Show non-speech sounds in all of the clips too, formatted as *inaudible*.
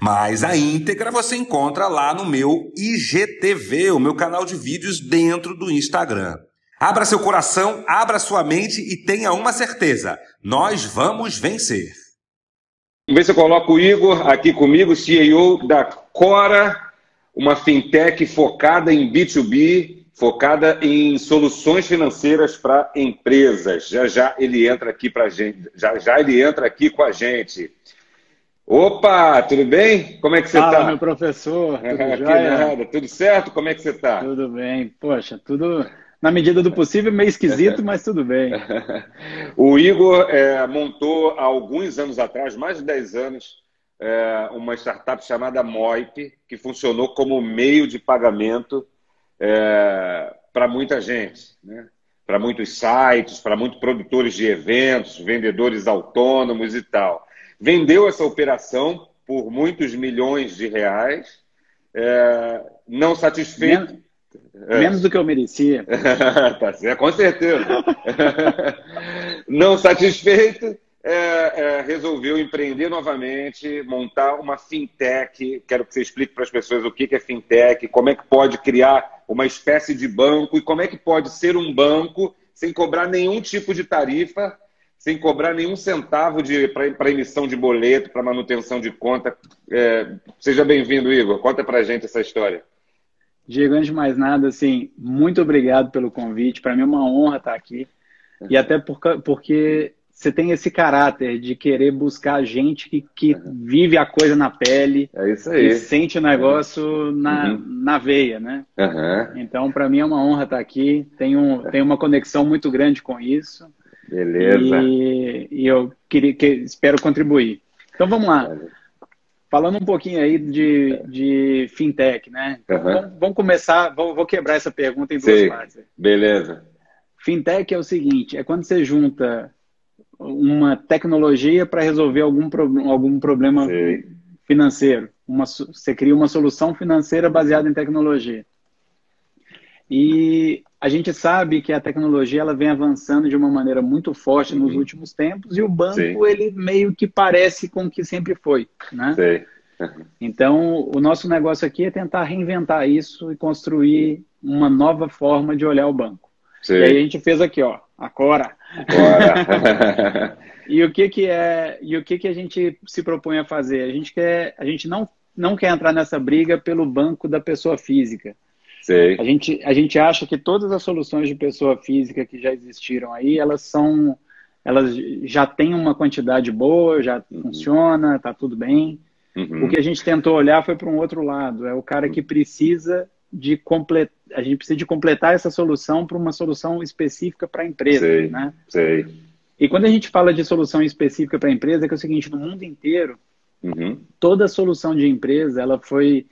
Mas a íntegra você encontra lá no meu IGTV, o meu canal de vídeos dentro do Instagram. Abra seu coração, abra sua mente e tenha uma certeza: nós vamos vencer. Vamos ver se eu coloco o Igor aqui comigo, CEO da Cora, uma fintech focada em B2B, focada em soluções financeiras para empresas. Já já ele entra aqui para gente, já já ele entra aqui com a gente. Opa, tudo bem? Como é que você está? Meu professor, *laughs* tudo Nada. Tudo certo? Como é que você está? Tudo bem. Poxa, tudo na medida do possível, meio esquisito, *laughs* mas tudo bem. o Igor é, montou há alguns anos atrás, mais de 10 anos, é, uma startup chamada Moip, que funcionou como meio de pagamento é, para muita gente, né? para muitos sites, para muitos produtores de eventos, vendedores autônomos e tal vendeu essa operação por muitos milhões de reais, é, não satisfeito. Menos, é. menos do que eu merecia. *laughs* tá com certeza. *laughs* não satisfeito, é, é, resolveu empreender novamente, montar uma fintech. Quero que você explique para as pessoas o que é fintech, como é que pode criar uma espécie de banco e como é que pode ser um banco sem cobrar nenhum tipo de tarifa sem cobrar nenhum centavo para emissão de boleto, para manutenção de conta. É, seja bem-vindo, Igor. Conta para gente essa história. Diego, antes de mais nada, assim, muito obrigado pelo convite. Para mim é uma honra estar aqui. E até por, porque você tem esse caráter de querer buscar gente que, que vive a coisa na pele. É isso aí. E sente o negócio uhum. na, na veia, né? Uhum. Então, para mim é uma honra estar aqui. Tenho, tenho uma conexão muito grande com isso. Beleza. E, e eu queria, que, espero contribuir. Então vamos lá. Falando um pouquinho aí de, de fintech, né? Uhum. Vamos, vamos, começar, vou, vou, quebrar essa pergunta em duas Sim. partes. Beleza. Fintech é o seguinte: é quando você junta uma tecnologia para resolver algum, pro, algum problema Sim. financeiro. Uma, você cria uma solução financeira baseada em tecnologia. E a gente sabe que a tecnologia ela vem avançando de uma maneira muito forte uhum. nos últimos tempos e o banco Sim. ele meio que parece com o que sempre foi, né? Então, o nosso negócio aqui é tentar reinventar isso e construir uma nova forma de olhar o banco. Sim. E aí a gente fez aqui, ó, agora. agora. *laughs* e o que que é, e o que que a gente se propõe a fazer? A gente quer, a gente não não quer entrar nessa briga pelo banco da pessoa física. Sei. A gente, a gente acha que todas as soluções de pessoa física que já existiram aí, elas são, elas já têm uma quantidade boa, já uhum. funciona, está tudo bem. Uhum. O que a gente tentou olhar foi para um outro lado, é o cara que precisa de completar, a gente precisa de completar essa solução para uma solução específica para a empresa, sei, né? Sei. E quando a gente fala de solução específica para a empresa, é que é o seguinte, no mundo inteiro, uhum. toda solução de empresa, ela foi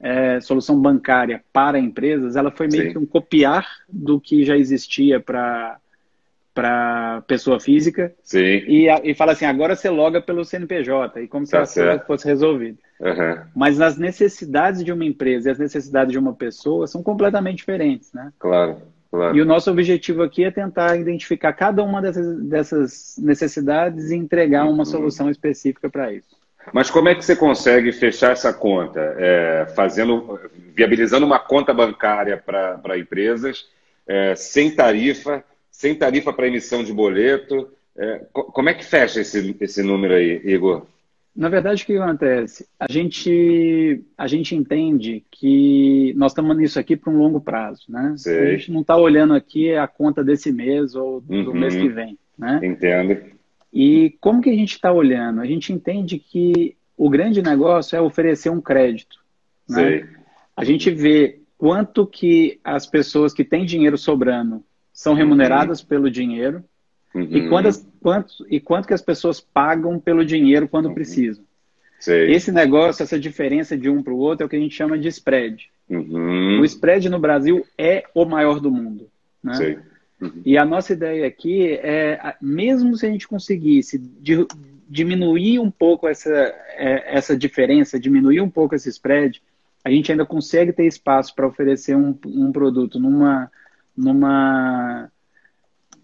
é, solução bancária para empresas, ela foi meio Sim. que um copiar do que já existia para para pessoa física Sim. E, e fala assim, agora você loga pelo CNPJ, e como se tá a coisa fosse resolvida. Uhum. Mas as necessidades de uma empresa e as necessidades de uma pessoa são completamente diferentes, né? Claro, claro. E o nosso objetivo aqui é tentar identificar cada uma dessas, dessas necessidades e entregar uma uhum. solução específica para isso. Mas como é que você consegue fechar essa conta? É, fazendo, viabilizando uma conta bancária para empresas, é, sem tarifa, sem tarifa para emissão de boleto. É, como é que fecha esse, esse número aí, Igor? Na verdade, o que acontece? A gente, a gente entende que nós estamos nisso aqui para um longo prazo, né? Sei. A gente não está olhando aqui a conta desse mês ou do uhum. mês que vem, né? Entendo. E como que a gente está olhando? A gente entende que o grande negócio é oferecer um crédito. Né? A gente vê quanto que as pessoas que têm dinheiro sobrando são uhum. remuneradas uhum. pelo dinheiro uhum. e, quantas, quanto, e quanto que as pessoas pagam pelo dinheiro quando uhum. precisam. Sei. Esse negócio, essa diferença de um para o outro é o que a gente chama de spread. Uhum. O spread no Brasil é o maior do mundo. Né? Uhum. E a nossa ideia aqui é, mesmo se a gente conseguisse diminuir um pouco essa, é, essa diferença, diminuir um pouco esse spread, a gente ainda consegue ter espaço para oferecer um, um produto numa, numa,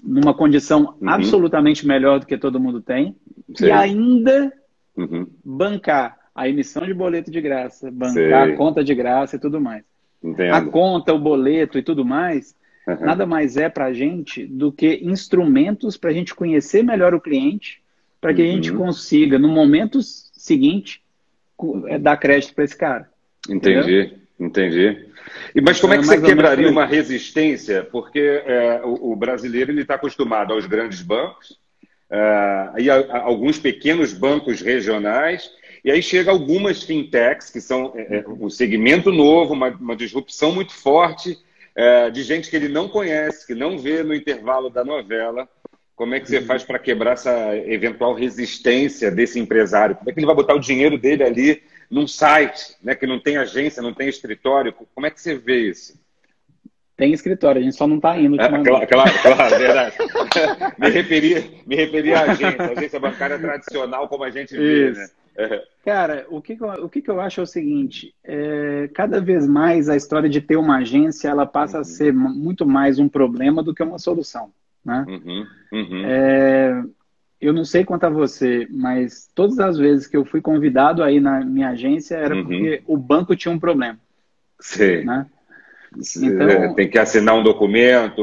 numa condição uhum. absolutamente melhor do que todo mundo tem, e ainda uhum. bancar a emissão de boleto de graça, bancar Sei. a conta de graça e tudo mais. Entendo. A conta, o boleto e tudo mais, uhum. nada mais é para a gente do que instrumentos para a gente conhecer melhor o cliente, para que a gente uhum. consiga, no momento seguinte, é, dar crédito para esse cara. Entendi, entendeu? entendi. E, mas como é que é você quebraria uma resistência? Porque é, o, o, brasileiro está acostumado aos grandes bancos, é, e a, a, alguns pequenos bancos regionais, e aí chega algumas fintechs, que são é, é um segmento novo, uma, uma disrupção muito forte, é, de gente que ele não conhece, que não vê no intervalo da novela. Como é que você uhum. faz para quebrar essa eventual resistência desse empresário? Como é que ele vai botar o dinheiro dele ali num site, né, que não tem agência, não tem escritório? Como é que você vê isso? Tem escritório, a gente só não está indo. É, claro, claro, claro, verdade. *laughs* me, referi, me referi à agência, agência bancária tradicional, como a gente vê, isso. né? É. Cara, o que, o que, eu acho é o seguinte: é, cada vez mais a história de ter uma agência ela passa uhum. a ser muito mais um problema do que uma solução. Né? Uhum. Uhum. É, eu não sei quanto a você, mas todas as vezes que eu fui convidado aí na minha agência era uhum. porque o banco tinha um problema. Sim. Né? Então, é, tem que assinar um documento.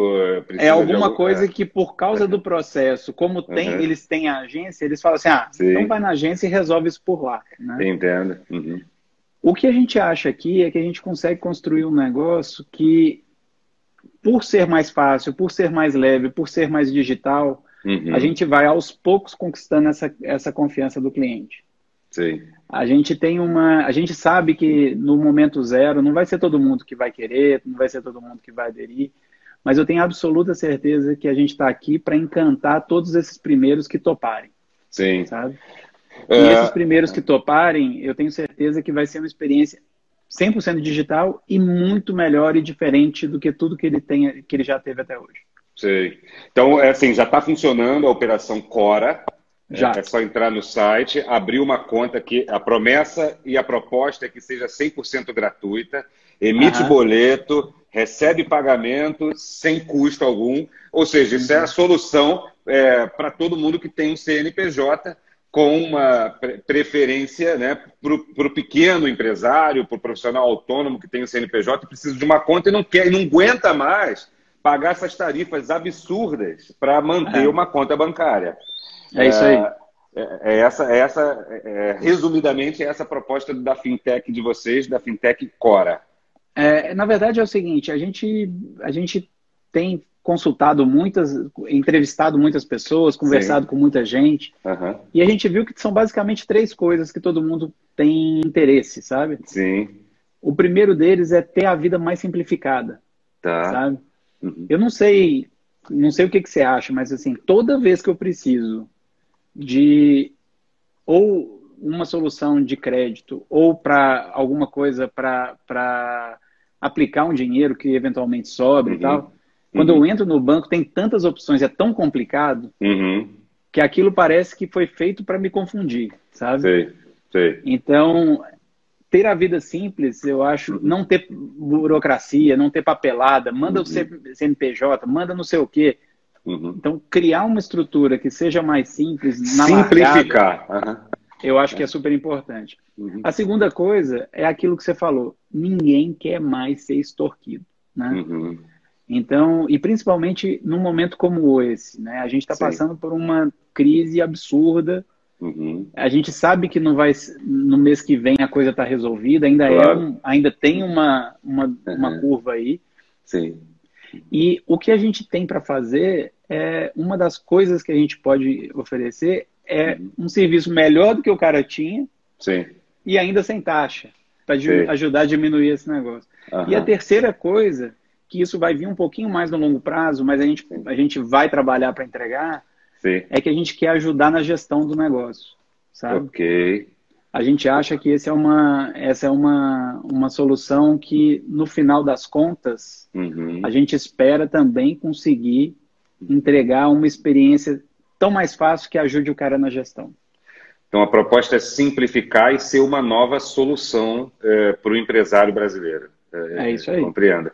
É alguma algum... coisa é. que, por causa do processo, como tem, uhum. eles têm a agência, eles falam assim: ah, Sim. então vai na agência e resolve isso por lá. Né? Entendo. Uhum. O que a gente acha aqui é que a gente consegue construir um negócio que, por ser mais fácil, por ser mais leve, por ser mais digital, Uhum. A gente vai aos poucos conquistando essa, essa confiança do cliente. Sim. A gente tem uma. A gente sabe que no momento zero não vai ser todo mundo que vai querer, não vai ser todo mundo que vai aderir, mas eu tenho absoluta certeza que a gente está aqui para encantar todos esses primeiros que toparem. Sim. Sabe? E é... esses primeiros que toparem, eu tenho certeza que vai ser uma experiência 100% digital e muito melhor e diferente do que tudo que ele, tem, que ele já teve até hoje. Sei. Então, é assim, já está funcionando a operação Cora. Já. É, é só entrar no site, abrir uma conta que a promessa e a proposta é que seja 100% gratuita, emite Aham. boleto, recebe pagamento sem custo algum. Ou seja, isso uhum. é a uhum. solução é, para todo mundo que tem um CNPJ com uma preferência né, para o pequeno empresário, para o profissional autônomo que tem o CNPJ e precisa de uma conta e não quer e não aguenta mais pagar essas tarifas absurdas para manter é. uma conta bancária. É isso aí. É, é, é essa, é essa é, resumidamente, é essa proposta da fintech de vocês, da fintech Cora. É, na verdade é o seguinte, a gente, a gente tem consultado muitas, entrevistado muitas pessoas, conversado Sim. com muita gente, uhum. e a gente viu que são basicamente três coisas que todo mundo tem interesse, sabe? Sim. O primeiro deles é ter a vida mais simplificada, tá. sabe? Uhum. Eu não sei, não sei o que, que você acha, mas assim, toda vez que eu preciso de ou uma solução de crédito ou para alguma coisa para aplicar um dinheiro que eventualmente sobre uhum. e tal, quando uhum. eu entro no banco tem tantas opções, é tão complicado uhum. que aquilo parece que foi feito para me confundir, sabe? Sei, sei. Então, ter a vida simples, eu acho, uhum. não ter burocracia, não ter papelada, manda uhum. o CNPJ, manda não sei o quê. Uhum. Então, criar uma estrutura que seja mais simples, na simplificar. Largada, eu acho que é super importante. Uhum. A segunda coisa é aquilo que você falou: ninguém quer mais ser extorquido, né? Uhum. Então, e principalmente num momento como esse, né? A gente está passando por uma crise absurda Uhum. A gente sabe que não vai no mês que vem a coisa está resolvida, ainda é claro. é um, ainda tem uma, uma, uhum. uma curva aí. Sim. E o que a gente tem para fazer é uma das coisas que a gente pode oferecer é uhum. um serviço melhor do que o cara tinha Sim. e ainda sem taxa para ajudar a diminuir esse negócio. E a terceira coisa que isso vai vir um pouquinho mais no longo prazo, mas a gente, a gente vai trabalhar para entregar, Sim. é que a gente quer ajudar na gestão do negócio, sabe? Ok. A gente acha que esse é uma, essa é uma, uma solução que, no final das contas, uhum. a gente espera também conseguir entregar uma experiência tão mais fácil que ajude o cara na gestão. Então, a proposta é simplificar e ser uma nova solução é, para o empresário brasileiro. É, é isso aí. Compreenda.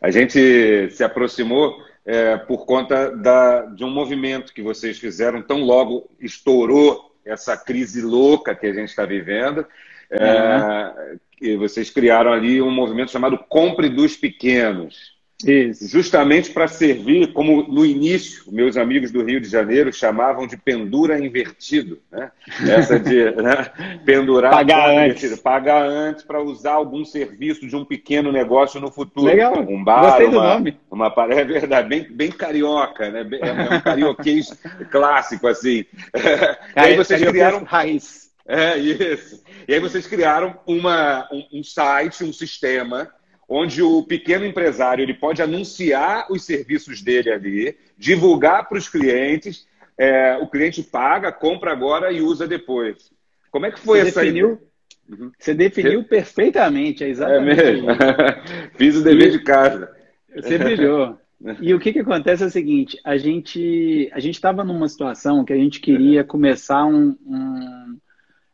A gente se aproximou é, por conta da, de um movimento que vocês fizeram tão logo estourou essa crise louca que a gente está vivendo. É, e vocês criaram ali um movimento chamado Compre dos Pequenos. Isso. Justamente para servir, como no início, meus amigos do Rio de Janeiro chamavam de pendura invertido. Né? Essa de *laughs* né? pendurar. Pagar antes. Pagar antes para usar algum serviço de um pequeno negócio no futuro. Legal. Um bar, Gostei do uma, nome. Uma, é verdade, bem, bem carioca, né? É um carioquês *laughs* clássico, assim. *laughs* e aí vocês criaram. Raiz. É, isso. E aí vocês criaram uma, um, um site, um sistema onde o pequeno empresário ele pode anunciar os serviços dele ali, divulgar para os clientes, é, o cliente paga, compra agora e usa depois. Como é que foi Você essa definiu, uhum. Você definiu Você... perfeitamente, é exatamente. É mesmo? *laughs* Fiz o dever e... de casa. Você brilhou. E o que, que acontece é o seguinte: a gente a gente estava numa situação que a gente queria começar um, um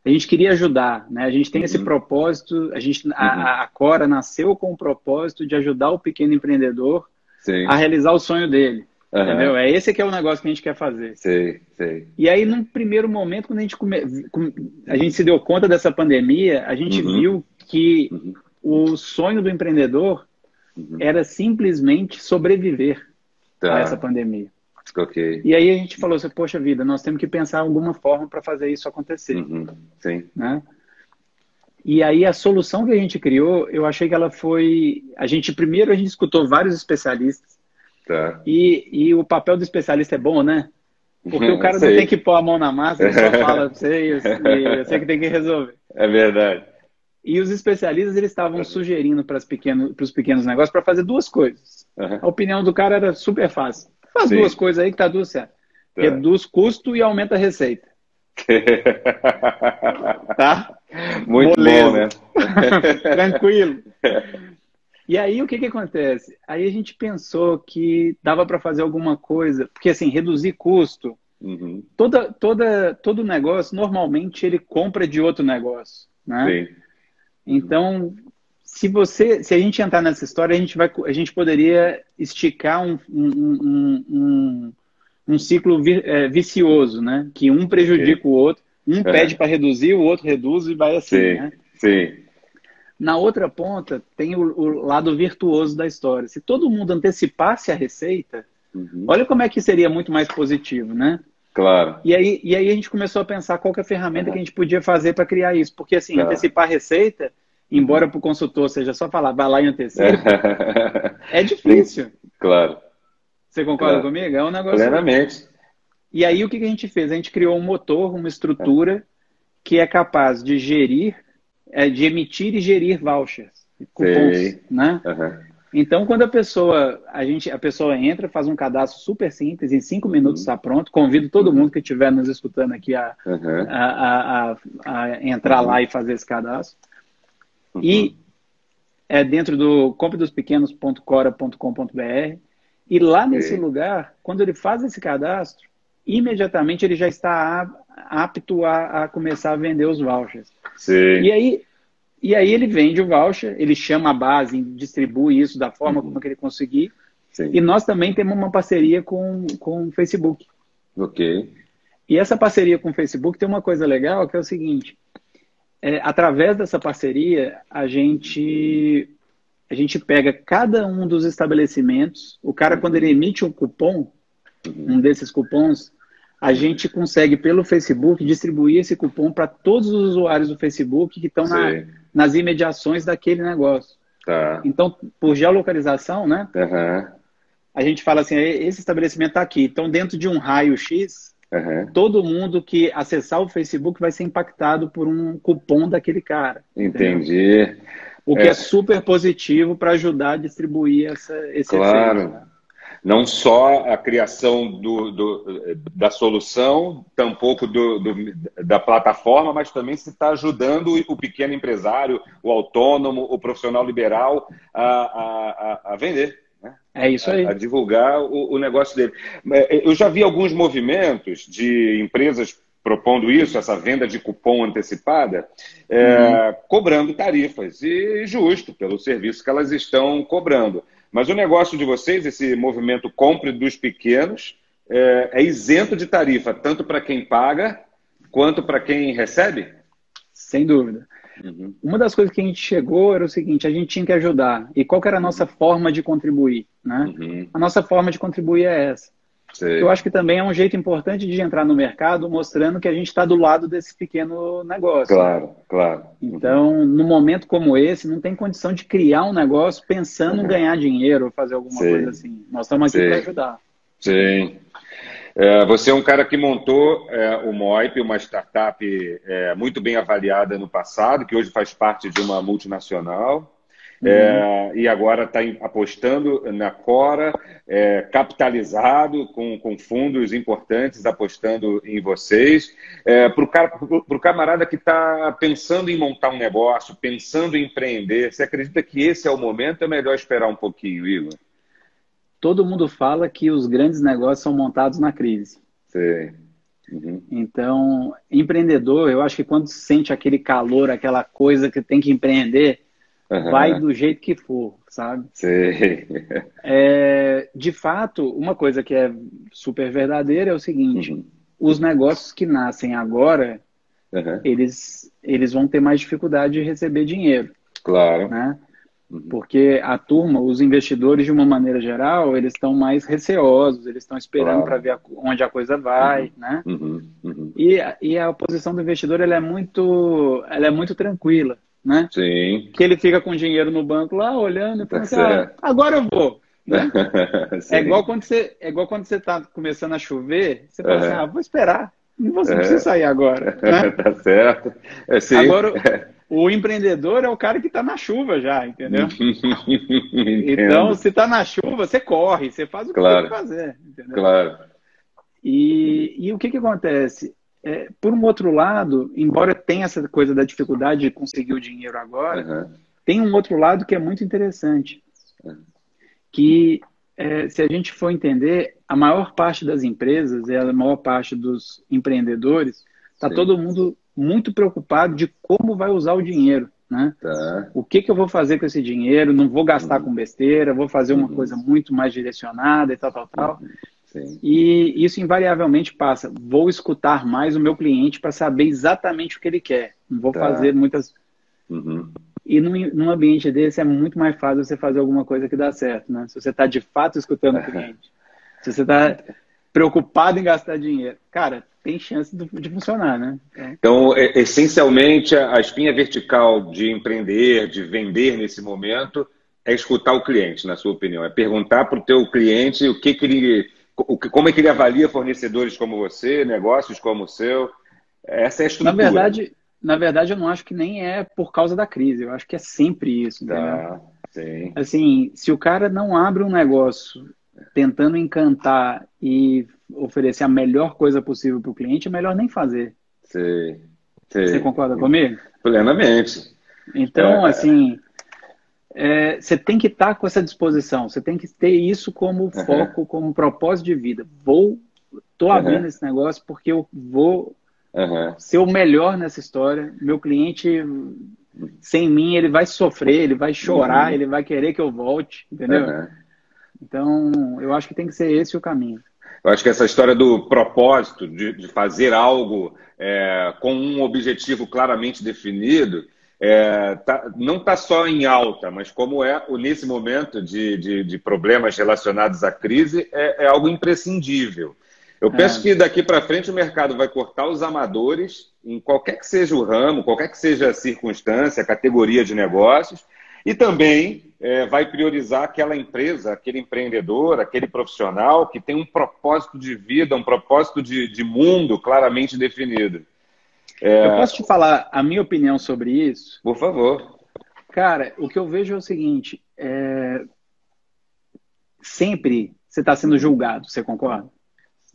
a gente queria ajudar, né? A gente tem uhum. esse propósito, a gente uhum. a, a, Cora nasceu com o propósito de ajudar o pequeno empreendedor Sim. a realizar o sonho dele. Uhum. Entendeu? É esse que é o negócio que a gente quer fazer. Sim, sim. E aí, num primeiro momento, quando a gente, come... a gente se deu conta dessa pandemia, a gente uhum. viu que uhum. o sonho do empreendedor uhum. era simplesmente sobreviver tá. a essa pandemia. Okay. E aí a gente falou assim, poxa vida, nós temos que pensar alguma forma para fazer isso acontecer. Uhum. Sim. Né? E aí a solução que a gente criou, eu achei que ela foi. A gente primeiro a gente escutou vários especialistas. Tá. E, e o papel do especialista é bom, né? Porque o *laughs* cara não tem que pôr a mão na massa, ele só *laughs* fala e eu sei que tem que resolver. É verdade. E os especialistas eles estavam sugerindo para os pequenos, pequenos negócios para fazer duas coisas. Uhum. A opinião do cara era super fácil. Faz Sim. duas coisas aí que tá tudo certo. Tá. Reduz custo e aumenta a receita. *laughs* tá? Muito Moleza. bom, né? *laughs* Tranquilo. *laughs* E aí o que que acontece? Aí a gente pensou que dava para fazer alguma coisa, porque assim, reduzir custo, uhum. toda, toda, todo negócio, normalmente ele compra de outro negócio, né? Sim. Então, se você, se a gente entrar nessa história, a gente vai, a gente poderia esticar um, um, um, um ciclo vi, é, vicioso, né? Que um prejudica Sim. o outro, um é. pede para reduzir, o outro reduz e vai assim, Sim. né? Sim. Na outra ponta tem o, o, lado virtuoso da história. Se todo mundo antecipasse a receita, uhum. olha como é que seria muito mais positivo, né? Claro. E aí, e aí a gente começou a pensar qual é a ferramenta uhum. que a gente podia fazer para criar isso. Porque assim, claro. antecipar a receita embora para o consultor seja só falar, vai lá e antecipa, é difícil. Claro. Você concorda claro. comigo? É um negócio. Plenamente. E aí o que a gente fez? A gente criou um motor, uma estrutura que é capaz de gerir, é, de emitir e gerir vouchers, cupons, Sei. né? Uhum. Então, quando a pessoa, a gente, a pessoa entra, faz um cadastro super simples, em cinco minutos está uhum. pronto. Convido todo uhum. mundo que estiver nos escutando aqui a, uhum. a, a, a, a, entrar lá e fazer esse cadastro. Uhum. E é dentro do compredospequenos.cora.com.br. E lá nesse lugar, quando ele faz esse cadastro, imediatamente ele já está apto a, a começar a vender os vouchers. Sim. E aí, e aí ele vende o voucher, ele chama a base, distribui isso da forma uhum. como ele conseguir. Sim. E nós também temos uma parceria com, com o Facebook. Ok. E essa parceria com o Facebook tem uma coisa legal que é o seguinte: é, através dessa parceria, a gente, a gente pega cada um dos estabelecimentos, o cara, quando ele emite um cupom, um desses cupons, a gente consegue, pelo Facebook, distribuir esse cupom para todos os usuários do Facebook que estão na, nas imediações daquele negócio. Tá. Então, por geolocalização, né? Uhum. A gente fala assim, esse estabelecimento está aqui. Então, dentro de um raio X, Uhum. Todo mundo que acessar o Facebook vai ser impactado por um cupom daquele cara. Entendi. Entendeu? O que é, é super positivo para ajudar a distribuir essa, esse claro. efeito. Né? Não só a criação do, do, da solução, tampouco do, do, da plataforma, mas também se está ajudando o pequeno empresário, o autônomo, o profissional liberal a, a, a vender. É isso aí. A, a divulgar o, o negócio dele. É, eu já vi alguns movimentos de empresas propondo isso, essa venda de cupom antecipada, é, uhum. cobrando tarifas, e justo pelo serviço que elas estão cobrando. Mas o negócio de vocês, esse movimento compre dos pequenos, é, é isento de tarifa, tanto para quem paga quanto para quem recebe? Sem dúvida. Uhum. Uma das coisas que a gente chegou era o seguinte: a gente tinha que ajudar. E qual era a nossa forma de contribuir? Né? Uhum. A nossa forma de contribuir é essa. Eu acho que também é um jeito importante de entrar no mercado mostrando que a gente está do lado desse pequeno negócio. Claro, claro. Então, no momento como esse, não tem condição de criar um negócio pensando uhum. em ganhar dinheiro ou fazer alguma coisa assim. Nós estamos aqui para ajudar. Sim. É, você é um cara que montou é, o Moip, uma startup é, muito bem avaliada no passado, que hoje faz parte de uma multinacional. É, e agora está apostando na Cora, é, capitalizado com, com, fundos importantes apostando em vocês. É, Para o camarada que está pensando em montar um negócio, pensando em empreender, você acredita que esse é o momento? É melhor esperar um pouquinho, Igor? Todo mundo fala que os grandes negócios são montados na crise. Sim. Uhum. Então, empreendedor, eu acho que quando sente aquele calor, aquela coisa que tem que empreender, Uhum. Vai do jeito que for, sabe? Sim. É, de fato, uma coisa que é super verdadeira é o seguinte: uhum. os negócios que nascem agora, eles, eles vão ter mais dificuldade de receber dinheiro. Claro. Né? Uhum. Porque a turma, os investidores, de uma maneira geral, eles estão mais receosos, eles estão esperando claro. para ver onde a coisa vai, uhum. né? Uhum. E, e a posição do investidor ela é muito, ela é muito tranquila né? Sim. Que ele fica com dinheiro no banco lá, olhando e falando assim, ah, agora eu vou. Né? *laughs* é, igual quando você, é igual quando você está começando a chover, você fala assim, ah, vou esperar. Não, você não precisa sair agora. Né? *laughs* tá certo. É, agora, o empreendedor é o cara que está na chuva já, entendeu? *laughs* então, se está na chuva, você corre, você faz o que claro. tem que fazer. Entendeu? Claro. E, e o que, que acontece? É, por um outro lado, embora tenha essa coisa da dificuldade de conseguir o dinheiro agora, uhum. tem um outro lado que é muito interessante. Uhum. Que, é, se a gente for entender, a maior parte das empresas, a maior parte dos empreendedores, está todo mundo muito preocupado de como vai usar o dinheiro. Né? Tá. O que, que eu vou fazer com esse dinheiro? Não vou gastar uhum. com besteira, vou fazer uma uhum. coisa muito mais direcionada e tal, tal, tal. Uhum. Sim. E isso invariavelmente passa. Vou escutar mais o meu cliente para saber exatamente o que ele quer. Não vou tá. fazer muitas. Uhum. E num, num, ambiente desse é muito mais fácil você fazer alguma coisa que dá certo, né? Se você está de fato escutando o cliente. Se você está preocupado em gastar dinheiro. Cara, tem chance de, funcionar, né? Então, é, essencialmente, a espinha vertical de empreender, de vender nesse momento, é escutar o cliente, na sua opinião. É perguntar para o teu cliente o que, que ele como é que ele avalia fornecedores como você, negócios como o seu? Essa é a estrutura. Na verdade, na verdade, eu não acho que nem é por causa da crise. Eu acho que é sempre isso. Tá, sim. Assim, se o cara não abre um negócio tentando encantar e oferecer a melhor coisa possível para o cliente, é melhor nem fazer. Sim. sim. Você concorda comigo? Plenamente. Então, é... assim, é, você tem que estar tá com essa disposição, você tem que ter isso como uhum. foco, como propósito de vida. Vou, tô abrindo uhum. esse negócio porque eu vou uhum. ser o melhor nessa história. Meu cliente, sem mim, ele vai sofrer, ele vai chorar, uhum. ele vai querer que eu volte, entendeu? Então, eu acho que tem que ser esse o caminho. Eu acho que essa história do propósito, de, de fazer algo é, com um objetivo claramente definido, é, tá, não está só em alta, mas como é nesse momento de, de, de problemas relacionados à crise, é, é algo imprescindível. Eu é. penso que daqui para frente o mercado vai cortar os amadores, em qualquer que seja o ramo, qualquer que seja a circunstância, a categoria de negócios, e também é, vai priorizar aquela empresa, aquele empreendedor, aquele profissional que tem um propósito de vida, um propósito de, de mundo claramente definido. É... Eu posso te falar a minha opinião sobre isso? Por favor. Cara, o que eu vejo é o seguinte: é... sempre, você está sendo julgado. Você concorda?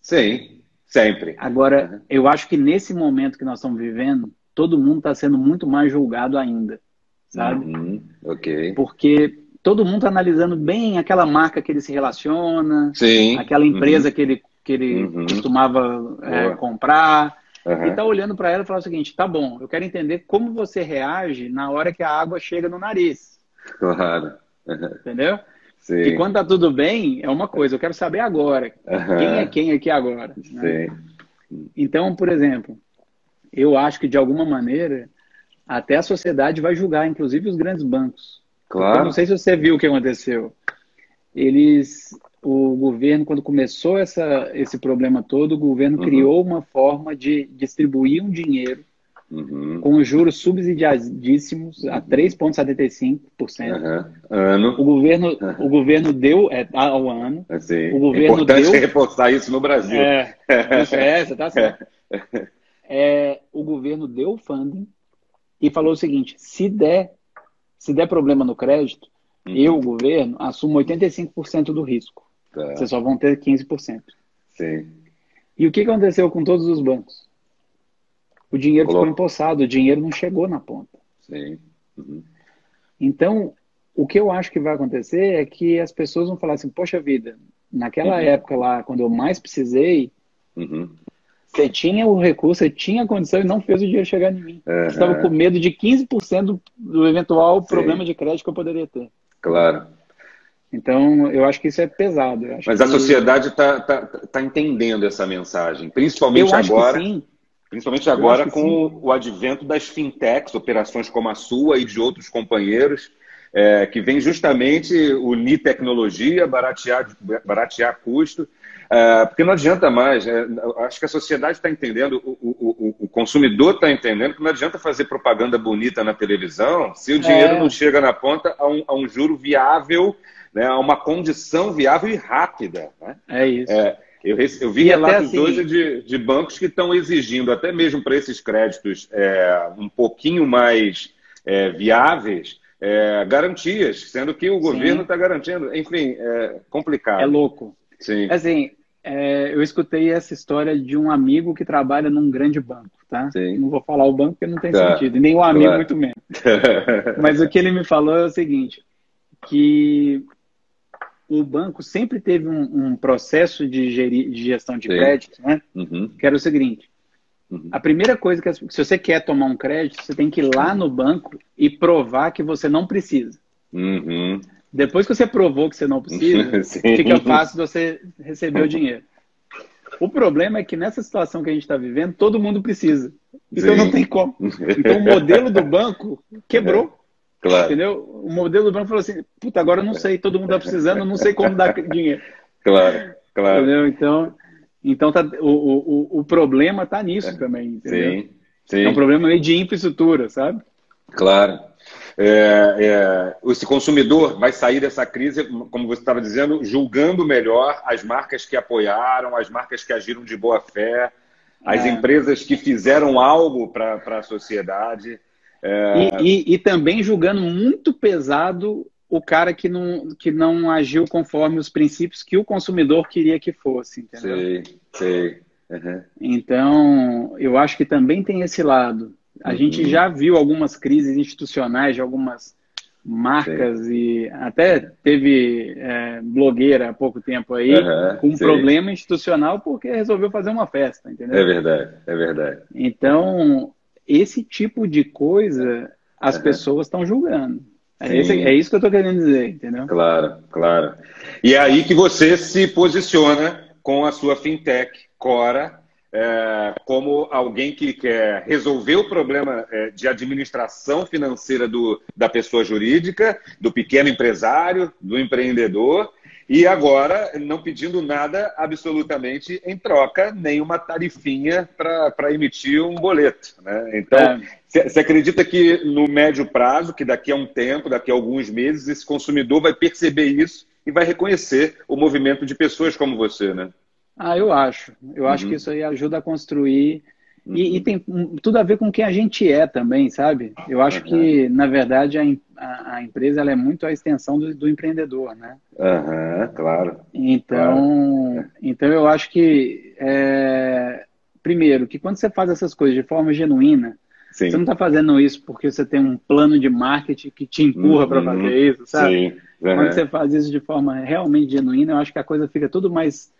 Sim, sempre. Agora, eu acho que nesse momento que nós estamos vivendo, todo mundo está sendo muito mais julgado ainda, sabe? Uhum. Ok. Porque todo mundo está analisando bem aquela marca que ele se relaciona, Sim. aquela empresa uhum. que ele, que ele uhum. costumava é, comprar. Uhum. E está olhando para ela e fala o seguinte: tá bom, eu quero entender como você reage na hora que a água chega no nariz. Claro. Entendeu? Sim. E quando tá tudo bem, é uma coisa, eu quero saber agora. Quem é quem aqui agora? Né? Então, por exemplo, eu acho que de alguma maneira até a sociedade vai julgar, inclusive os grandes bancos. Claro. Eu não sei se você viu o que aconteceu. Eles, o governo, quando começou essa, esse problema todo, o governo uhum. criou uma forma de distribuir um dinheiro uhum. com juros subsidiadíssimos a 3,75%. Uhum. Ano. O governo, o governo deu é, ao ano. Assim, o governo é importante deu, reforçar isso no Brasil. É, *laughs* isso é, você tá certo. *laughs* É, o governo deu o funding e falou o seguinte: se der, se der problema no crédito, uhum. eu, o governo, assumo 85% do risco. Tá. Vocês só vão ter 15%. Sim. E o que aconteceu com todos os bancos? o dinheiro ficou empossado, o dinheiro não chegou na ponta. Sim. Uhum. Então, o que eu acho que vai acontecer é que as pessoas vão falar assim, poxa vida, naquela uhum. época lá, quando eu mais precisei, uhum. Você tinha o recurso, você tinha a condição e não fez o dinheiro chegar em mim. Você estava com medo de 15% do, do eventual Sim. problema de crédito que eu poderia ter. Claro. Então, eu acho que isso é pesado. Mas a sociedade está tá, tá entendendo essa mensagem, principalmente agora. Que. Principalmente agora com sim. o advento das fintechs, operações como a sua e de outros companheiros, é, que vem justamente unir tecnologia, baratear, baratear custo, é, porque não adianta mais. É, acho que a sociedade está entendendo, o, o, o consumidor está entendendo que não adianta fazer propaganda bonita na televisão se o dinheiro é. não chega na ponta a um, a um juro viável, né, a uma condição viável e rápida. Né? É isso. É, eu, eu vi e relatos assim... hoje de, de bancos que estão exigindo, até mesmo para esses créditos é, um pouquinho mais viáveis, é, garantias, sendo que o governo está garantindo. Enfim, é complicado. É louco. Sim. Assim, é, eu escutei essa história de um amigo que trabalha num grande banco, tá? Sim. Não vou falar o banco porque não tem tá. sentido, nem o amigo claro. muito menos. *laughs* Mas o que ele me falou é o seguinte, que o banco sempre teve um, um processo de, gerir, de, gestão de Sim. crédito, né? Uhum. Que era o seguinte: uhum. a primeira coisa que se você quer tomar um crédito, você tem que ir lá no banco e provar que você não precisa. Uhum. Depois que você provou que você não precisa, *laughs* fica fácil você receber o dinheiro. O problema é que nessa situação que a gente está vivendo, todo mundo precisa. Então Sim. não tem como. Então o modelo do banco quebrou. *laughs* Claro. Entendeu? O modelo do banco falou assim: puta, agora eu não sei, todo mundo está precisando, eu não sei como dar *laughs* dinheiro. Claro, claro. Entendeu? Então, então tá, o, o, o problema está nisso é. também. Entendeu? Sim, sim. É um problema meio de infraestrutura, sabe? Claro. É, é, esse consumidor vai sair dessa crise, como você estava dizendo, julgando melhor as marcas que apoiaram, as marcas que agiram de boa fé, as é. empresas que fizeram algo para a sociedade. É... E, e, e, também julgando muito pesado o cara que não, que não agiu conforme os princípios que o consumidor queria que fosse, entendeu? Sei, sei. Uhum. Então, eu acho que também tem esse lado. A uhum. gente já viu algumas crises institucionais de algumas marcas Sim. e até teve é, blogueira há pouco tempo aí uhum, com um problema institucional porque resolveu fazer uma festa, entendeu? É verdade, é verdade. Então, esse tipo de coisa as pessoas estão julgando. É, esse, é, isso que eu estou querendo dizer, entendeu? Claro, claro. E é aí que você se posiciona com a sua fintech, Cora, é, como alguém que quer resolver o problema é, de administração financeira do, da pessoa jurídica, do pequeno empresário, do empreendedor, e agora, não pedindo nada absolutamente em troca, nem uma tarifinha para emitir um boleto. Né? Então, você é. acredita que no médio prazo, que daqui a um tempo, daqui a alguns meses, esse consumidor vai perceber isso e vai reconhecer o movimento de pessoas como você, né? Ah, eu acho. Eu acho uhum. que isso aí ajuda a construir E, e, tem tudo a ver com quem a gente é também, sabe? Eu acho que, na verdade, a, a, a empresa ela é muito a extensão do, do empreendedor, né? Uhum, claro. Então, claro. então eu acho que, é, primeiro, que quando você faz essas coisas de forma genuína, Sim. você não está fazendo isso porque você tem um plano de marketing que te empurra uhum, para fazer isso, sabe? Sim. Uhum. Quando você faz isso de forma realmente genuína, eu acho que a coisa fica tudo mais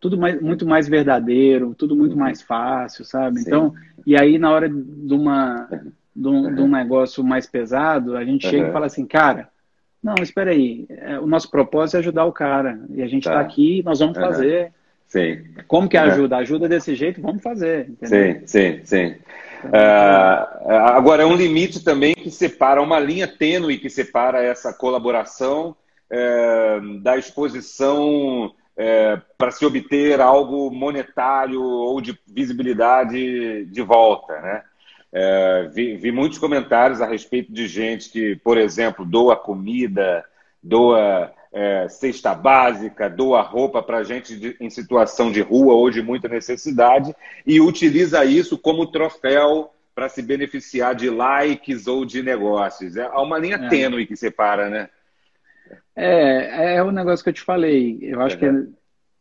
tudo mais, muito mais verdadeiro, tudo muito uhum. mais fácil, sabe? Sim. Então, e aí na hora de, uma, de, um, uhum. de um negócio mais pesado, a gente uhum. chega e fala assim, cara, não, espera aí, é, o nosso propósito é ajudar o cara, e a gente está tá aqui, nós vamos fazer. Sim. Como que ajuda? Ajuda desse jeito, vamos fazer. Entendeu? Sim, sim, sim. Uh, agora, é um limite também que separa, uma linha tênue que separa essa colaboração uh, da exposição é, para se obter algo monetário ou de visibilidade de volta, né? É, vi, vi, muitos comentários a respeito de gente que, por exemplo, doa comida, doa é, cesta básica, doa roupa para gente de, em situação de rua ou de muita necessidade e utiliza isso como troféu para se beneficiar de likes ou de negócios. É uma linha é. tênue que separa, né? É, é o negócio que eu te falei. Eu acho que, é,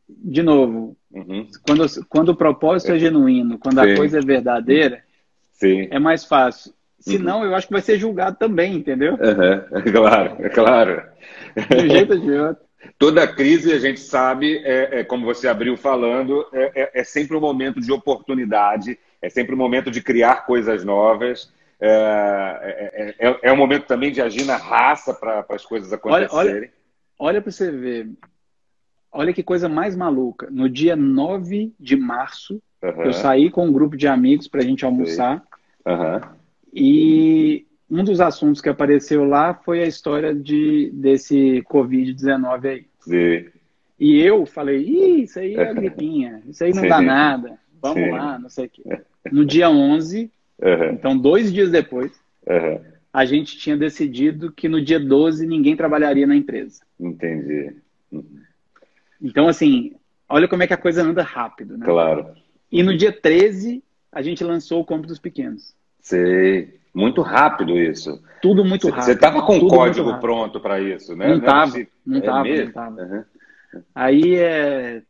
de novo, uhum. quando, quando o propósito é, é genuíno, quando Sim. a coisa é verdadeira, Sim. é mais fácil. Se uhum. não, eu acho que vai ser julgado também, entendeu? Uhum. Claro, é claro. De um jeito ou de outro. Toda crise, a gente sabe, é, é como você abriu falando, é, é, é, sempre um momento de oportunidade, é sempre um momento de criar coisas novas. É, é, é, é um momento também de agir na raça para as coisas acontecerem. Olha, olha, olha para você ver. Olha que coisa mais maluca. No dia 9 de março, uhum. eu saí com um grupo de amigos para a gente almoçar. Uhum. E um dos assuntos que apareceu lá foi a história de, desse Covid-19 aí. Sim. E eu falei, Ih, isso aí é *laughs* gripinha, isso aí não Sim. dá nada, vamos Sim. lá, não sei o quê. No dia 11, Uhum. Então, dois dias depois, uhum. a gente tinha decidido que no dia 12 ninguém trabalharia na empresa. Entendi. Uhum. Então, assim, olha como é que a coisa anda rápido, né? Claro. E no dia 13, a gente lançou o Compro dos Pequenos. Sei. Muito rápido isso. Tudo muito rápido. Você estava com o código pronto para isso, né? Não estava. Não estava, é não estava. Aí é,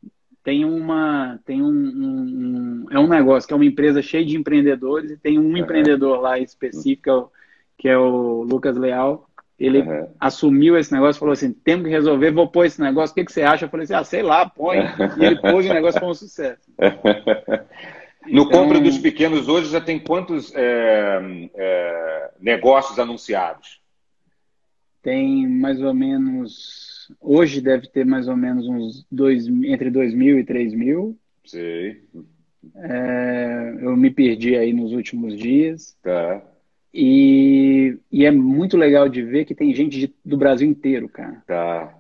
tem uma tem um, um, é um negócio que é uma empresa cheia de empreendedores e tem um uhum. empreendedor lá específico que é o Lucas Leal. Ele uhum. assumiu esse negócio falou assim temos que resolver vou pôr esse negócio o que, que você acha? Eu falei assim ah sei lá põe. E ele pôs o negócio com um sucesso. *laughs* No então... compra dos pequenos hoje já tem quantos é, é, negócios anunciados? Tem mais ou menos Hoje deve ter mais ou menos uns dois, entre 2 mil e 3 mil. Sei. É, eu me perdi aí nos últimos dias. Tá. E, e é muito legal de ver que tem gente de, do Brasil inteiro, cara. Tá.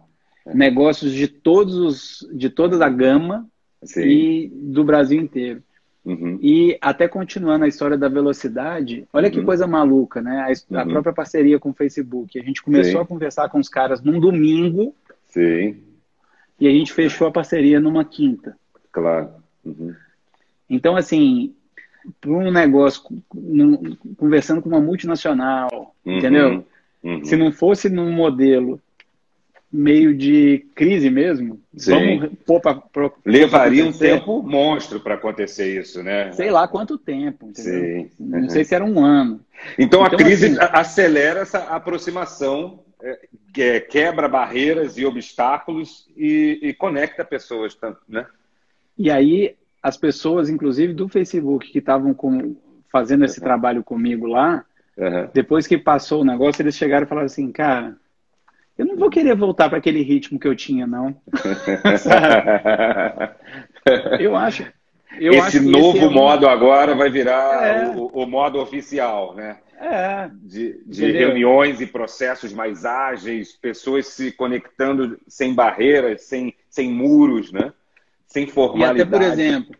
Negócios de todos os, de toda a gama Sim. e do Brasil inteiro. Uhum. E até continuando a história da velocidade, olha uhum. que coisa maluca, né? A, a uhum. própria parceria com o Facebook. A gente começou Sim. a conversar com os caras num domingo. Sim. E a gente fechou a parceria numa quinta. Claro. Uhum. Então, assim, para um negócio, conversando com uma multinacional, uhum. entendeu? Uhum. Se não fosse num modelo meio de crise mesmo. Sim. Vamos pôr pra, pra, Levaria um tempo monstro para acontecer isso, né? Sei lá quanto tempo. Sim. Não uhum. sei se era um ano. Então, então a crise assim, acelera essa aproximação, é, quebra barreiras e obstáculos e, e conecta pessoas, né? E aí as pessoas, inclusive do Facebook, que estavam fazendo esse uhum. trabalho comigo lá, uhum. depois que passou o negócio, eles chegaram e falaram assim, cara, eu não vou querer voltar para aquele ritmo que eu tinha, não. *laughs* eu acho. Eu esse acho novo esse é modo um... agora vai virar é. o, o, modo oficial, né? É. De, de reuniões e processos mais ágeis, pessoas se conectando sem barreiras, sem, sem muros, né? Sem formalidade. E até, por exemplo,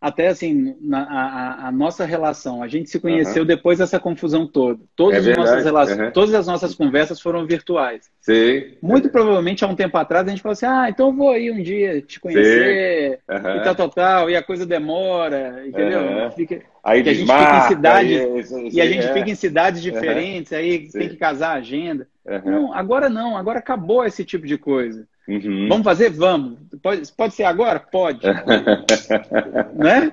até assim, na, a, a, nossa relação, a gente se conheceu uhum. depois dessa confusão toda. Todas, é as nossas relações, uhum. todas as nossas conversas foram virtuais. Sim. Muito provavelmente, há um tempo atrás, a gente falou assim: ah, então eu vou aí um dia te conhecer uhum. e tal, tal, tal, e a coisa demora, entendeu? Fica, aí a gente fica em cidades, e a gente é. fica em cidades diferentes, aí Sim. tem que casar a agenda. Não, agora não, agora acabou esse tipo de coisa. Uhum. Vamos fazer? Vamos. Pode, pode ser agora? Pode. *laughs* né?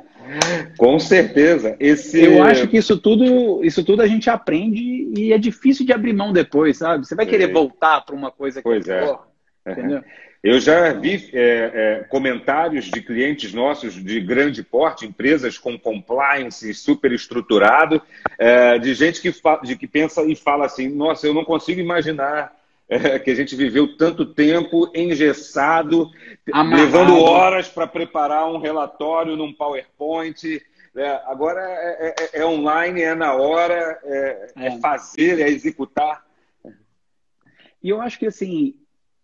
Com certeza. Esse... Eu acho que isso tudo, isso tudo a gente aprende e é difícil de abrir mão depois, sabe? Você vai querer é. voltar para uma coisa que pois é. Porra, uhum. Eu já vi é, é, comentários de clientes nossos de grande porte, empresas com compliance super estruturado, é, de gente que, de que pensa e fala assim: nossa, eu não consigo imaginar é, que a gente viveu tanto tempo engessado, Amarrado. levando horas para preparar um relatório num PowerPoint. É, agora é, é, é, é, online, é na hora, é, é, é, fazer, é executar. E eu acho que assim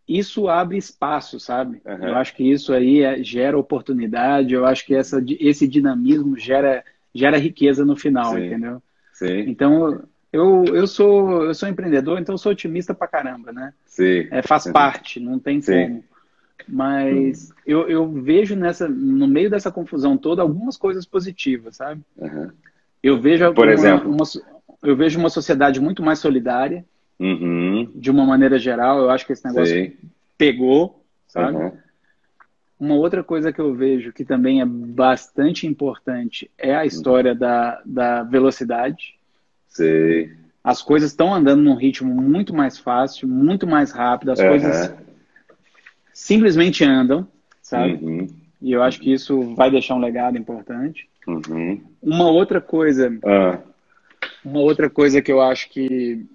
isso abre espaço, sabe? Uhum. Eu acho que isso aí gera oportunidade. Eu acho que essa, esse dinamismo gera gera riqueza no final, Sim. entendeu? Sim. Então eu, eu, sou, eu sou empreendedor, então eu sou otimista pra caramba, né? Sim. É, faz parte, não tem Sim. como. Mas uhum. eu, eu vejo nessa, no meio dessa confusão toda algumas coisas positivas, sabe? Uhum. Eu vejo Por uma, exemplo, uma, eu vejo uma sociedade muito mais solidária, uhum. de uma maneira geral. Eu acho que esse negócio Sim. pegou, sabe? Uhum. Uma outra coisa que eu vejo que também é bastante importante é a história da, da velocidade. Sei. As coisas estão andando num ritmo muito mais fácil, muito mais rápido, as uhum. coisas simplesmente andam, sabe? Uhum. E eu acho que isso vai deixar um legado importante. Uhum. Uma outra coisa, ah. uma outra coisa que eu acho que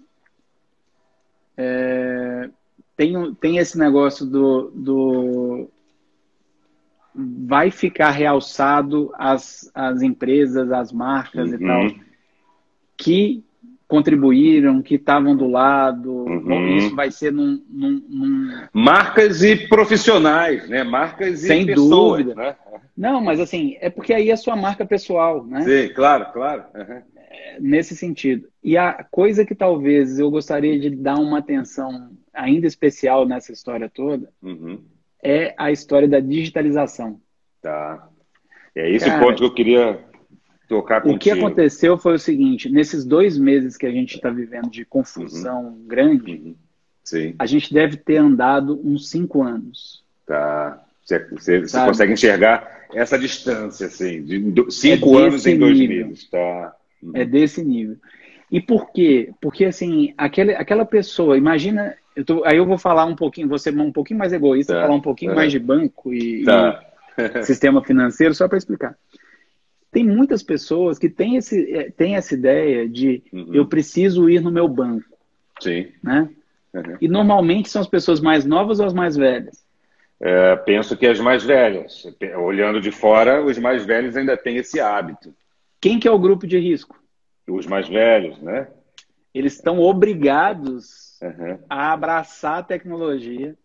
é, tem, tem esse negócio do, do vai ficar realçado as, as empresas, as marcas e tal uhum que contribuíram, que estavam do lado. Uhum. Isso vai ser num, num, num, Marcas e profissionais, né? Marcas e Sem pessoas, dúvida. Né? Não, mas assim, é porque aí é sua marca pessoal, né? Sim, claro, claro. Uhum. Nesse sentido. E a coisa que talvez eu gostaria de dar uma atenção ainda especial nessa história toda uhum. é a história da digitalização. Tá. É esse Cara, o ponto que eu queria tocar contigo. O que aconteceu foi o seguinte: nesses dois meses que a gente está vivendo de confusão uhum. grande, uhum. A gente deve ter andado uns cinco anos. Tá. Você, você, você consegue enxergar essa distância, assim, de cinco é anos em dois nível. meses. Tá. Uhum. É desse nível. E por quê? Porque, assim, aquele, aquela pessoa, imagina. Eu tô, aí eu vou falar um pouquinho, ser um pouquinho mais egoísta, tá. falar um pouquinho mais de banco e, tá. e *laughs* sistema financeiro, só para explicar tem muitas pessoas que têm, esse, é, têm essa ideia de uhum. eu preciso ir no meu banco. Sim. Né? Uhum. E normalmente são as pessoas mais novas ou as mais velhas? É, penso que as mais velhas. Olhando de fora, os mais velhos ainda têm esse hábito. Quem que é o grupo de risco? Os mais velhos, né? Eles estão obrigados uhum. a abraçar a tecnologia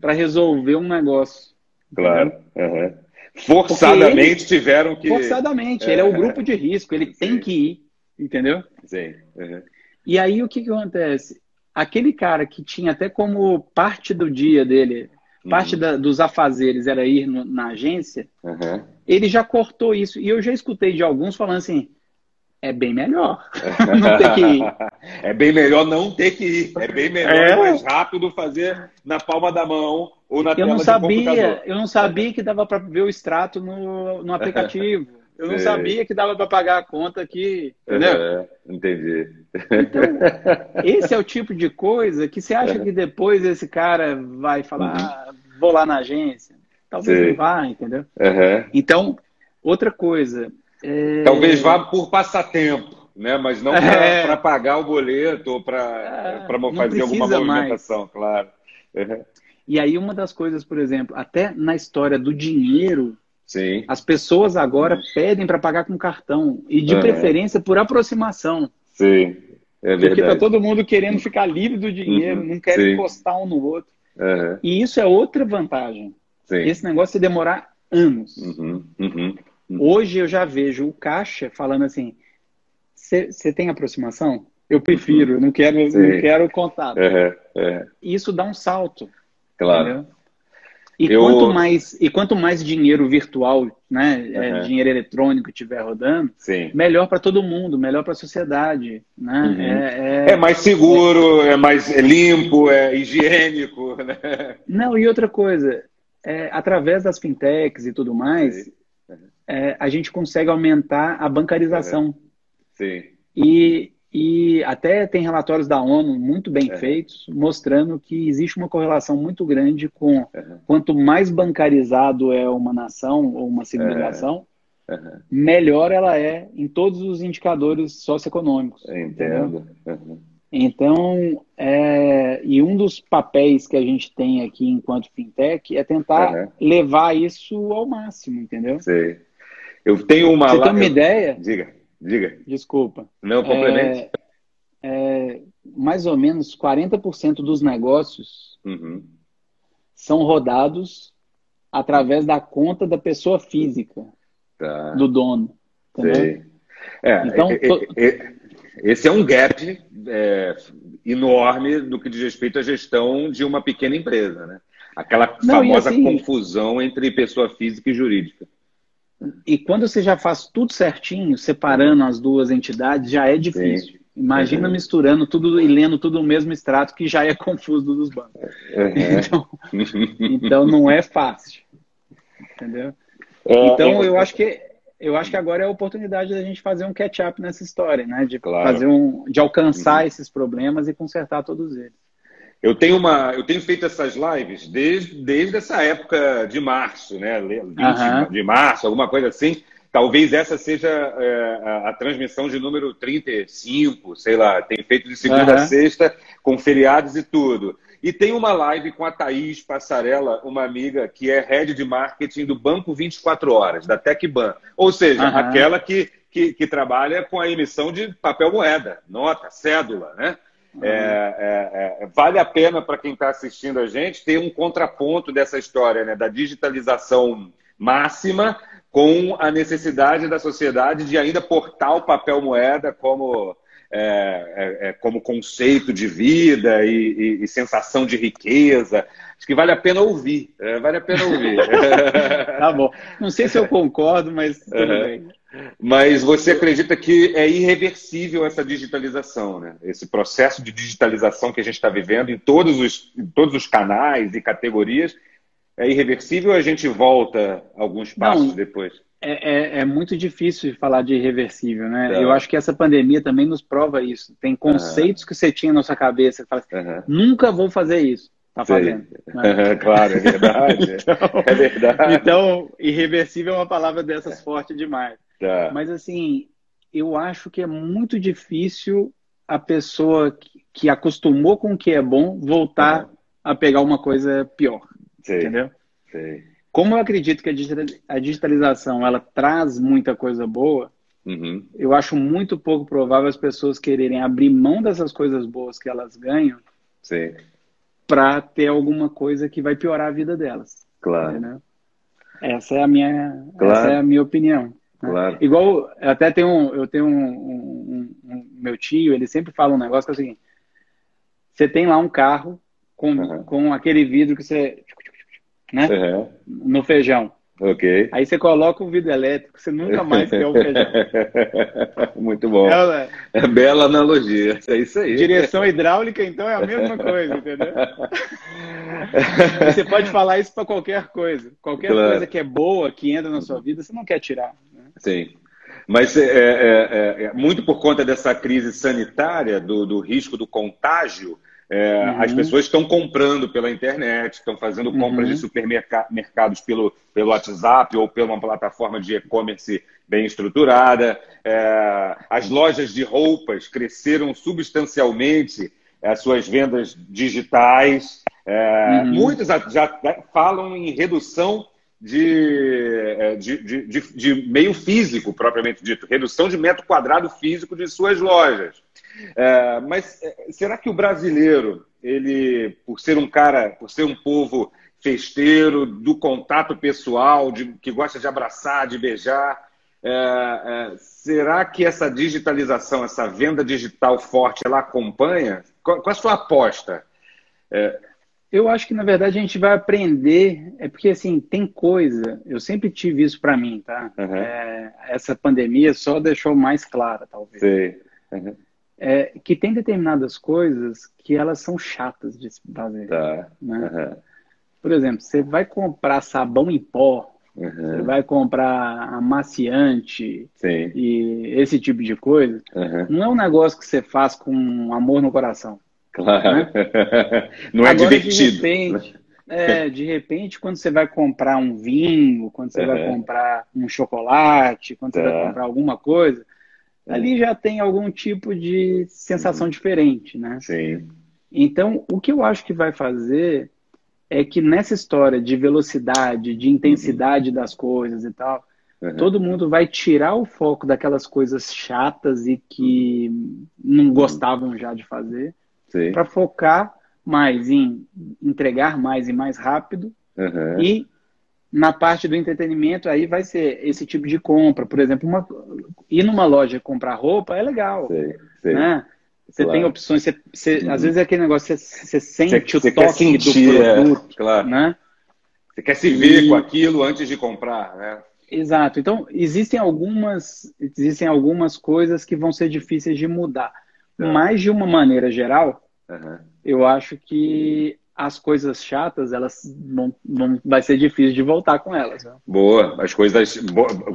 para resolver um negócio. Claro. Uhum forçadamente tiveram que. Forçadamente, é, ele é o grupo de risco, ele tem que ir, entendeu? Sim. Uhum. E aí o que, que acontece? Aquele cara que tinha até como parte do dia dele, parte uhum. da, dos afazeres era ir no, na agência, uhum. ele já cortou isso. E eu já escutei de alguns falando assim: é bem melhor *laughs* não ter que ir. *laughs* É bem melhor não ter que ir. É bem melhor é. mais rápido fazer na palma da mão eu não sabia, Eu não sabia que dava para ver o extrato no, no aplicativo. *laughs* Eu não sabia que dava para pagar a conta aqui. Entendeu? É, entendi. Então, *laughs* esse é o tipo de coisa que você acha que depois esse cara vai falar, uhum. ah, vou lá na agência. Talvez Sim. não vá, entendeu? Uhum. Então, outra coisa, é... Talvez vá por passatempo, né? mas não para é... pagar o boleto ou para é... fazer alguma movimentação, mais. claro. Uhum. E aí, uma das coisas, por exemplo, até na história do dinheiro, Sim. as pessoas agora pedem para pagar com cartão e de uhum. preferência por aproximação. Sim. É Porque está todo mundo querendo ficar livre do dinheiro, uhum. não quer Sim. encostar um no outro. Uhum. E isso é outra vantagem. Sim. Esse negócio de demorar anos. Uhum. Uhum. Uhum. Hoje eu já vejo o caixa falando assim: você tem aproximação? Eu prefiro, não quero, não quero contato. Isso dá um salto. Claro. Entendeu? E, eu... quanto mais, e quanto mais dinheiro virtual, né, uhum. é, dinheiro eletrônico estiver rodando, Sim. melhor para todo mundo, melhor para a sociedade. Né? Uhum. É, é... é, mais seguro, é mais limpo, é higiênico. *laughs* Né? Não, e outra coisa, é, através das fintechs e tudo mais, uhum. a gente consegue aumentar a bancarização. Sim. E, e até tem relatórios da ONU muito bem é. feitos, mostrando que existe uma correlação muito grande com é. quanto mais bancarizado é uma nação ou uma civilização, é. melhor ela é em todos os indicadores socioeconômicos. Entendo. Então, é, e um dos papéis que a gente tem aqui enquanto fintech é tentar levar isso ao máximo, entendeu? Sei. Eu tenho uma. Você tem uma ideia? Diga. Diga. Desculpa. Não, complemente. É, é, mais ou menos 40% dos negócios uhum. são rodados através da conta da pessoa física, tá. do dono. É, então, é, é, é, esse é um gap enorme no que diz respeito à gestão de uma pequena empresa, né? Aquela Não, famosa assim, confusão entre pessoa física e jurídica. E quando você já faz tudo certinho, separando as duas entidades, já é difícil. Sim. Imagina uhum. misturando tudo e lendo tudo no mesmo extrato, que já é *laughs* confuso dos bancos. Uhum. Então, então não é fácil. Entendeu? É, então eu acho que eu acho que agora é a oportunidade da gente fazer um catch-up nessa história, né? De claro. fazer um, de alcançar uhum. esses problemas e consertar todos eles. Eu tenho, uma, eu tenho feito essas lives desde, desde essa época de março, né? 20 uhum. de março, alguma coisa assim. Talvez essa seja é, a, a, transmissão de número 35, sei lá. Tenho feito de segunda uhum. a sexta, com feriados e tudo. E tem uma live com a Thaís Passarela, uma amiga que é head de marketing do Banco 24 Horas, da TecBan. Ou seja, uhum. aquela que, que, que trabalha com a emissão de papel moeda, nota, cédula, né? É, é, é, vale a pena para quem está assistindo a gente ter um contraponto dessa história, né, da digitalização máxima com a necessidade da sociedade de ainda portar o papel moeda como, é, é, é, como conceito de vida e, e, e, sensação de riqueza. Acho que vale a pena ouvir. vale a pena ouvir. *laughs* tá bom. Não sei se eu concordo, mas tudo uhum. bem. Mas você acredita que é irreversível essa digitalização, né? Esse processo de digitalização que a gente está vivendo em todos, os, em todos os canais e categorias é irreversível ou a gente volta alguns passos Não, depois? É, é, é, muito difícil falar de irreversível, né? Eu acho que essa pandemia também nos prova isso. Tem conceitos uhum. que você tinha na sua cabeça, que fala assim, uhum. nunca vou fazer isso. Tá fazendo. Né? *laughs* claro, é verdade. *laughs* então, é verdade. Então, irreversível é uma palavra dessas forte demais. Tá. Mas assim, eu acho que é muito difícil a pessoa que, que acostumou com o que é bom voltar uhum. a pegar uma coisa pior. Sei. Entendeu? Sei. Como eu acredito que a digitalização ela traz muita coisa boa, uhum. eu acho muito pouco provável as pessoas quererem abrir mão dessas coisas boas que elas ganham para ter alguma coisa que vai piorar a vida delas. Claro. Entendeu? Essa é a minha, claro. essa é a minha opinião. Claro. Igual, até tem um, eu tenho um, um, um, meu tio, ele sempre fala um negócio que é o seguinte: você tem lá um carro com, uhum. com aquele vidro que você. Né? Uhum. No feijão. Ok. Aí você coloca o vidro elétrico, você nunca mais quer o feijão. *laughs* Muito bom. É, é bela analogia. É isso aí. Direção hidráulica, então, é a mesma coisa, entendeu? você pode falar isso para qualquer coisa. Qualquer claro. coisa que é boa, que entra na sua vida, você não quer tirar. Sim. Mas é, é, é, é, muito por conta dessa crise sanitária, do, do risco do contágio, é, uhum. as pessoas estão comprando pela internet, estão fazendo uhum. compras de supermercados pelo, pelo WhatsApp ou pela uma plataforma de e-commerce bem estruturada. É, as lojas de roupas cresceram substancialmente as suas vendas digitais. Uhum. Muitos já falam em redução de, de, de, de, meio físico, propriamente dito, redução de metro quadrado físico de suas lojas. É, mas é, será que o brasileiro, ele, por ser um cara, por ser um povo festeiro, do contato pessoal, de, que gosta de abraçar, de beijar. É, é, será que essa digitalização, essa venda digital forte, ela acompanha? Qual, qual a sua aposta? É... Eu acho que, na verdade, a gente vai aprender. É porque, assim, tem coisa. Eu sempre tive isso para mim, tá? Uhum. essa pandemia só deixou mais clara, talvez. Sim. Uhum. É, que tem determinadas coisas que elas são chatas de se fazer. Tá. Né? Uhum. Por exemplo, você vai comprar sabão em pó, você vai comprar amaciante Sim. e esse tipo de coisa. Não é um negócio que você faz com amor no coração. Claro. Né? *laughs* Não é Agora, divertido. De repente, é, de repente, quando você vai comprar um vinho, quando você vai comprar um chocolate, quando você vai tá. comprar alguma coisa, ali já tem algum tipo de sensação uhum. diferente, né? Sim. Então, o que eu acho que vai fazer é que nessa história de velocidade, de intensidade uhum. das coisas e tal, uhum. todo mundo vai tirar o foco daquelas coisas chatas e que não uhum. gostavam já de fazer, para focar mais em entregar mais e mais rápido uhum. e na parte do entretenimento, aí vai ser esse tipo de compra. Por exemplo, uma, ir numa loja comprar roupa é legal. Sei, sei. Né? Você claro. tem opções, você, você uhum. às vezes é aquele negócio, você, você sente você, o toque sentir, do produto. É, claro. Né? Você quer se ver e... com aquilo antes de comprar, né? Exato. Então, existem algumas, existem algumas coisas que vão ser difíceis de mudar. É. Mas, de uma maneira geral, uhum. eu acho que as coisas chatas, elas não, não vai ser difícil de voltar com elas. Né? Boa, as coisas.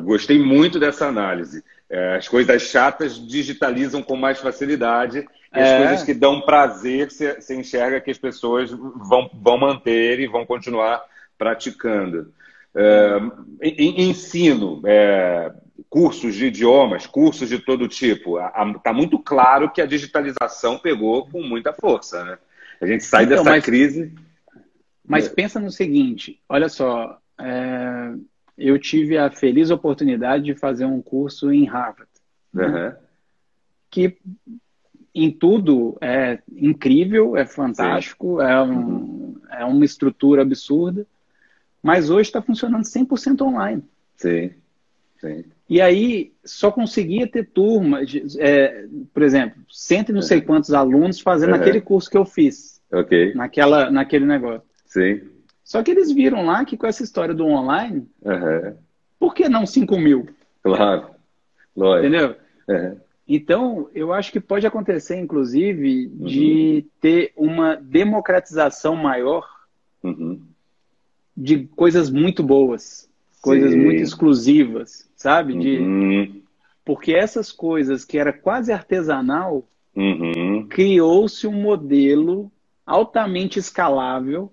Gostei muito dessa análise. É, as coisas chatas digitalizam com mais facilidade e as é. coisas que dão prazer você enxerga que as pessoas vão, vão manter e vão continuar praticando. É, ensino, é, cursos de idiomas, cursos de todo tipo. Está muito claro que a digitalização pegou com muita força, né? A gente sai então, dessa mas, crise. Mas pensa no seguinte: olha só, é, eu tive a feliz oportunidade de fazer um curso em Harvard, uhum. né? que em tudo é incrível, é fantástico, é, um, uhum. é uma estrutura absurda, mas hoje está funcionando 100% online. Sim, sim. E aí só conseguia ter turma, é, por exemplo, cento e não sei quantos alunos fazendo uhum. aquele curso que eu fiz. Ok. Naquela, naquele negócio. Sim. Só que eles viram lá que com essa história do online, uhum. por que não 5 mil? Claro. Lógico. Entendeu? Uhum. Então, eu acho que pode acontecer, inclusive, de uhum. ter uma democratização maior uhum. de coisas muito boas, coisas Sim. muito exclusivas sabe? De, uhum. Porque essas coisas que era quase artesanal, uhum. criou-se um modelo altamente escalável.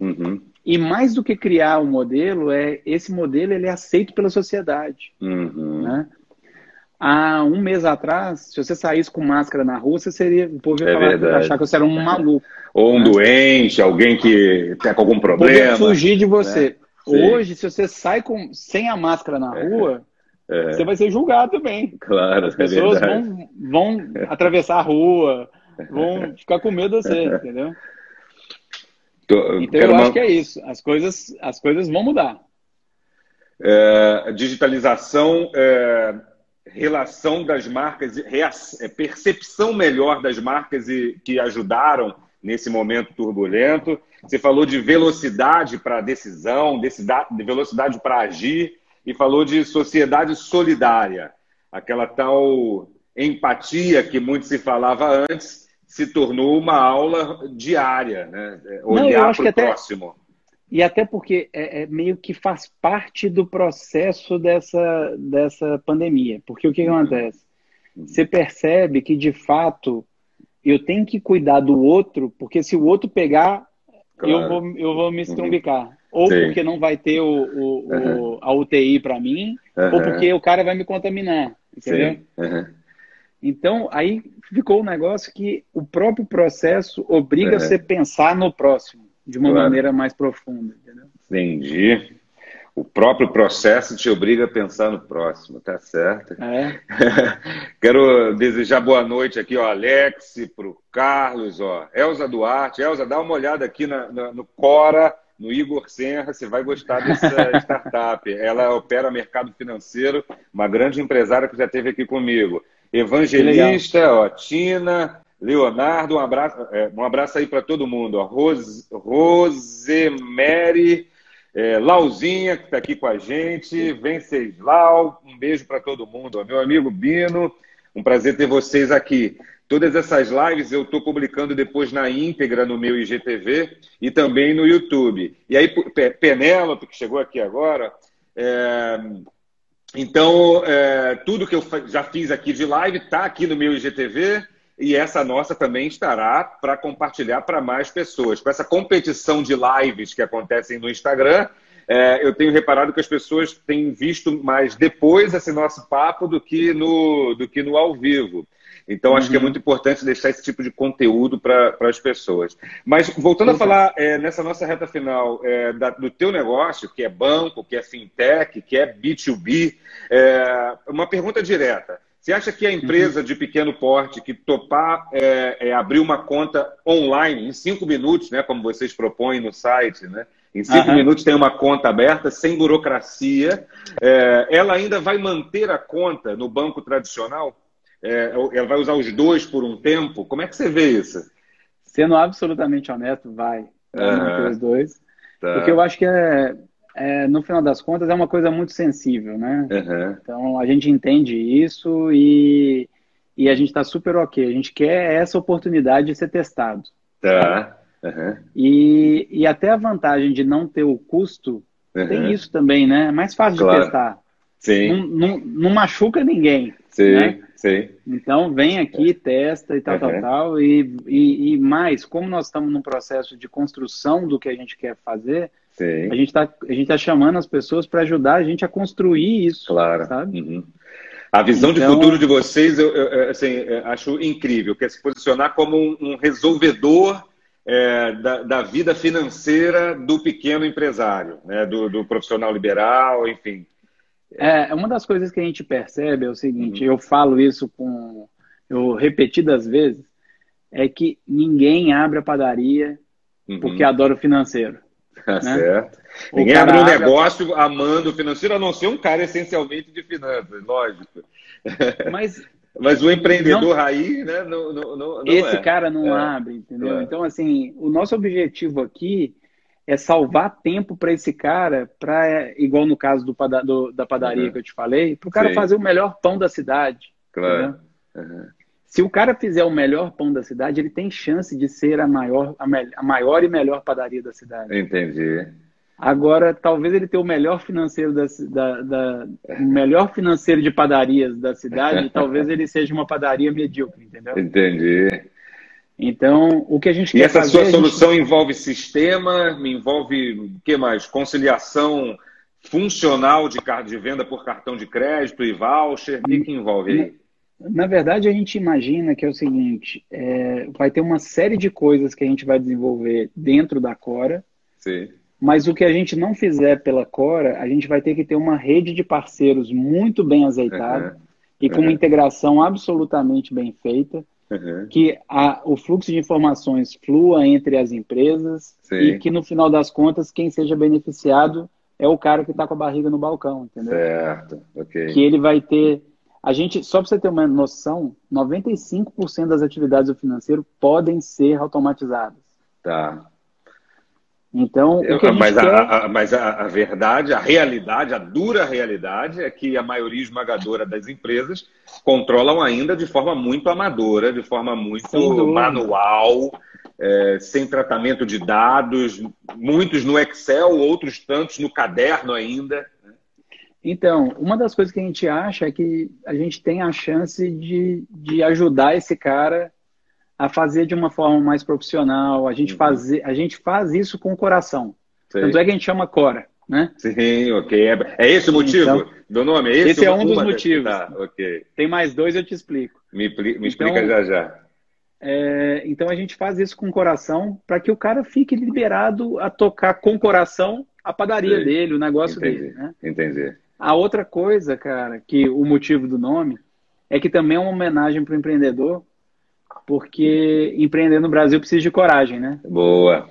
Uhum. E mais do que criar um modelo, é esse modelo ele é aceito pela sociedade. Uhum. Né? Há um mês atrás, se você saísse com máscara na rua, você seria, o povo ia é falar, achar que você era um maluco. Ou um né? doente, alguém que está com algum problema. fugir de você. Né? Hoje, se você sai com, sem a máscara na é. rua, é. você vai ser julgado também. Claro, As é pessoas é vão, vão atravessar a rua, vão *laughs* ficar com medo de você, entendeu? Tô, então eu uma... acho que é isso. As coisas, as coisas vão mudar. É, digitalização, é, relação das marcas, é, percepção melhor das marcas e, que ajudaram nesse momento turbulento. Você falou de velocidade para decisão, de velocidade para agir, e falou de sociedade solidária. Aquela tal empatia que muito se falava antes se tornou uma aula diária, né? olhar para o próximo. E até porque é, é, meio que faz parte do processo dessa, dessa pandemia. Porque o que, que uhum. acontece? Você percebe que, de fato, eu tenho que cuidar do outro, porque se o outro pegar, claro. eu, vou, eu vou me estrumbicar. Uhum. Ou Sim. porque não vai ter o, o, uhum. o a UTI para mim, uhum. ou porque o cara vai me contaminar. Entendeu? Então, aí ficou um negócio que o próprio processo obriga você a pensar no próximo de uma claro. maneira mais profunda. Entendeu? Entendi o próprio processo te obriga a pensar no próximo, tá certo? É. *laughs* Quero desejar boa noite aqui, ó, Alex, para o Carlos, ó, Elza Duarte. Elza, dá uma olhada aqui na, na, no Cora, no Igor Senra, você vai gostar dessa *laughs* startup. Ela opera mercado financeiro, uma grande empresária que já esteve aqui comigo. Evangelista, ó, Tina, Leonardo, um abraço, é, um abraço aí para todo mundo. Ó. Rose, Rosemary, é, Lauzinha, que está aqui com a gente, Venceslau, um beijo para todo mundo. Meu amigo Bino, um prazer ter vocês aqui. Todas essas lives eu estou publicando depois na íntegra no meu IGTV e também no YouTube. E aí, Penélope, que chegou aqui agora, é... então, é... tudo que eu já fiz aqui de live está aqui no meu IGTV e essa nossa também estará para compartilhar para mais pessoas. Com essa competição de lives que acontecem no Instagram, é, eu tenho reparado que as pessoas têm visto mais depois esse nosso papo do que no, do que no ao vivo. Então, uhum. acho que é uhum. muito importante deixar esse tipo de conteúdo para as pessoas. Mas, voltando a falar é, nessa nossa reta final é, da, do teu negócio, que é banco, que é fintech, que é B2B, é, uma pergunta direta. Você acha que a empresa uhum. de pequeno porte que topar é, é, abrir uma conta online em cinco minutos, né, como vocês propõem no site, né, em cinco uhum. minutos tem uma conta aberta, sem burocracia, é, ela ainda vai manter a conta no banco tradicional? É, ela vai usar os dois por um tempo? Como é que você vê isso? Sendo absolutamente honesto, vai. Uhum. os dois. Tá. Porque eu acho que é, é, no final das contas, é uma coisa muito sensível, né? Uhum. Então, a gente entende isso e, e a gente está super ok. A gente quer essa oportunidade de ser testado. Tá. Uhum. E, e até a vantagem de não ter o custo, uhum. tem isso também, né? É mais fácil claro. de testar. Sim. Não, não, não machuca ninguém. Sim. Né? Sim. Então, vem aqui, testa e tal, tal, tal. E, e, e, mais, como nós estamos num processo de construção do que a gente quer fazer, Sim. a gente está tá chamando as pessoas para ajudar a gente a construir isso. Claro. Sabe? Uhum. A visão então... de futuro de vocês, eu, eu assim, eu acho incrível, que é se posicionar como um, um resolvedor é, da, da, vida financeira do pequeno empresário, né? do, do profissional liberal, enfim. É, uma das coisas que a gente percebe é o seguinte, uhum. eu falo isso com eu repetidas vezes, é que ninguém abre a padaria uhum. porque adora o financeiro. Tá né? certo. O ninguém abre um abre... negócio amando o financeiro, a não ser um cara essencialmente de finanças, lógico. Mas, *laughs* Mas o empreendedor não, raiz, né? Não, não, não esse é. cara não é. abre, entendeu? É. Então, assim, o nosso objetivo aqui é salvar tempo para esse cara, para igual no caso do, do da padaria uhum. que eu te falei, para o cara Sim. fazer o melhor pão da cidade. Claro. Uhum. Se o cara fizer o melhor pão da cidade, ele tem chance de ser a maior, a, me, a maior e melhor padaria da cidade. Entendi. Agora, talvez ele tenha o melhor financeiro da, da, da o melhor financeiro de padarias da cidade, talvez ele seja uma padaria medíocre, entendeu? Entendi. Então, o que a gente e essa fazer, sua solução gente... envolve sistema, envolve o que mais? Conciliação funcional de, de venda por cartão de crédito e voucher? O que, que envolve aí? Na verdade, a gente imagina que é o seguinte: é, vai ter uma série de coisas que a gente vai desenvolver dentro da Cora. Sim. Mas o que a gente não fizer pela Cora, a gente vai ter que ter uma rede de parceiros muito bem azeitada uhum. e com uhum. uma integração absolutamente bem feita Uhum. que a, o fluxo de informações flua entre as empresas Sim. e que no final das contas quem seja beneficiado é o cara que está com a barriga no balcão, entendeu? Certo, ok. Que ele vai ter. A gente, só para você ter uma noção, 95% das atividades do financeiro podem ser automatizadas. Tá. Então, o que a mas, quer... a, a, mas a, a, verdade, a realidade, a dura realidade é que a maioria esmagadora das empresas controlam ainda de forma muito amadora, de forma muito manual, é, sem tratamento de dados, muitos no Excel, outros tantos no caderno ainda. Então, uma das coisas que a gente acha é que a gente tem a chance de, de ajudar esse cara a fazer de uma forma mais profissional. A gente, uhum. fazer, a gente faz isso com o coração. Sim. Tanto é que a gente chama Cora. Né? Sim, ok. É, é esse o motivo então, do nome? É esse, esse é um dos motivos. Tá, okay. Tem mais dois, eu te explico. Me, me explica então, já já. É, então a gente faz isso com o coração para que o cara fique liberado a tocar com o coração a padaria dele, o negócio Entendi. dele. Né? Entendi. A outra coisa, cara, que o motivo do nome é que também é uma homenagem para o empreendedor porque empreender no Brasil precisa de coragem, né? Boa.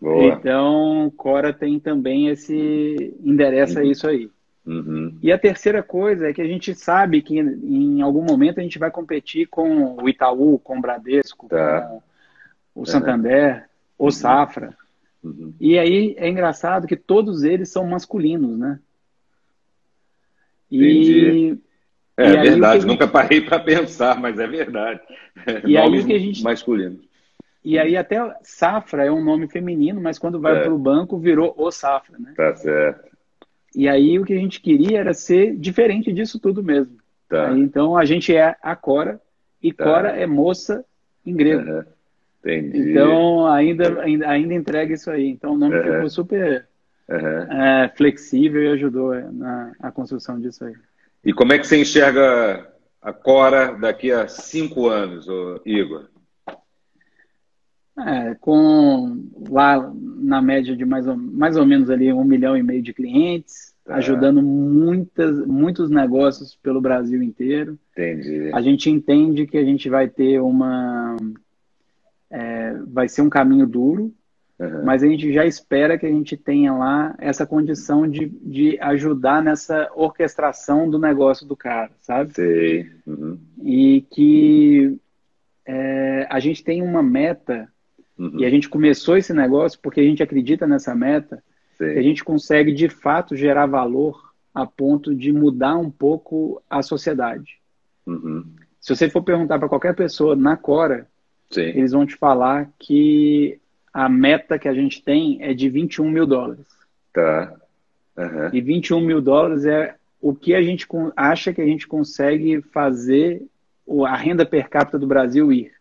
Boa. Então, Cora tem também esse endereça uhum. isso aí. Uhum. E a terceira coisa é que a gente sabe que em algum momento a gente vai competir com o Itaú, com o Bradesco, tá. com o Santander, uhum. o Safra. Uhum. E aí é engraçado que todos eles são masculinos, né? E, é, e verdade, gente... nunca parei para pensar, mas é verdade. *laughs* E Nomes aí que a gente masculinos. E aí até Safra é um nome feminino, mas quando vai é. para o banco virou o Safra, né? Tá certo. E aí o que a gente queria era ser diferente disso tudo mesmo. Tá. Aí, então a gente é a Cora e tá. Cora é moça em grego. Uhum. Entendi. Então ainda, ainda, ainda entrega isso aí. Então o nome uhum. ficou super uhum. é, flexível e ajudou na a construção disso aí. E como é que você enxerga a Cora daqui a cinco anos, Igor? É, com lá na média de mais ou, mais ou menos ali um milhão e meio de clientes, tá. ajudando muitas, muitos negócios pelo Brasil inteiro. Entendi. A gente entende que a gente vai ter uma. É, vai ser um caminho duro, uhum. mas a gente já espera que a gente tenha lá essa condição de, de ajudar nessa orquestração do negócio do cara, sabe? Sim. Uhum. E que é, a gente tem uma meta Uhum. E a gente começou esse negócio porque a gente acredita nessa meta, que a gente consegue de fato gerar valor a ponto de mudar um pouco a sociedade. Uhum. Se você for perguntar para qualquer pessoa na Cora, Sim. eles vão te falar que a meta que a gente tem é de 21 mil dólares. Tá. Uhum. E 21 mil dólares é o que a gente acha que a gente consegue fazer a renda per capita do Brasil ir.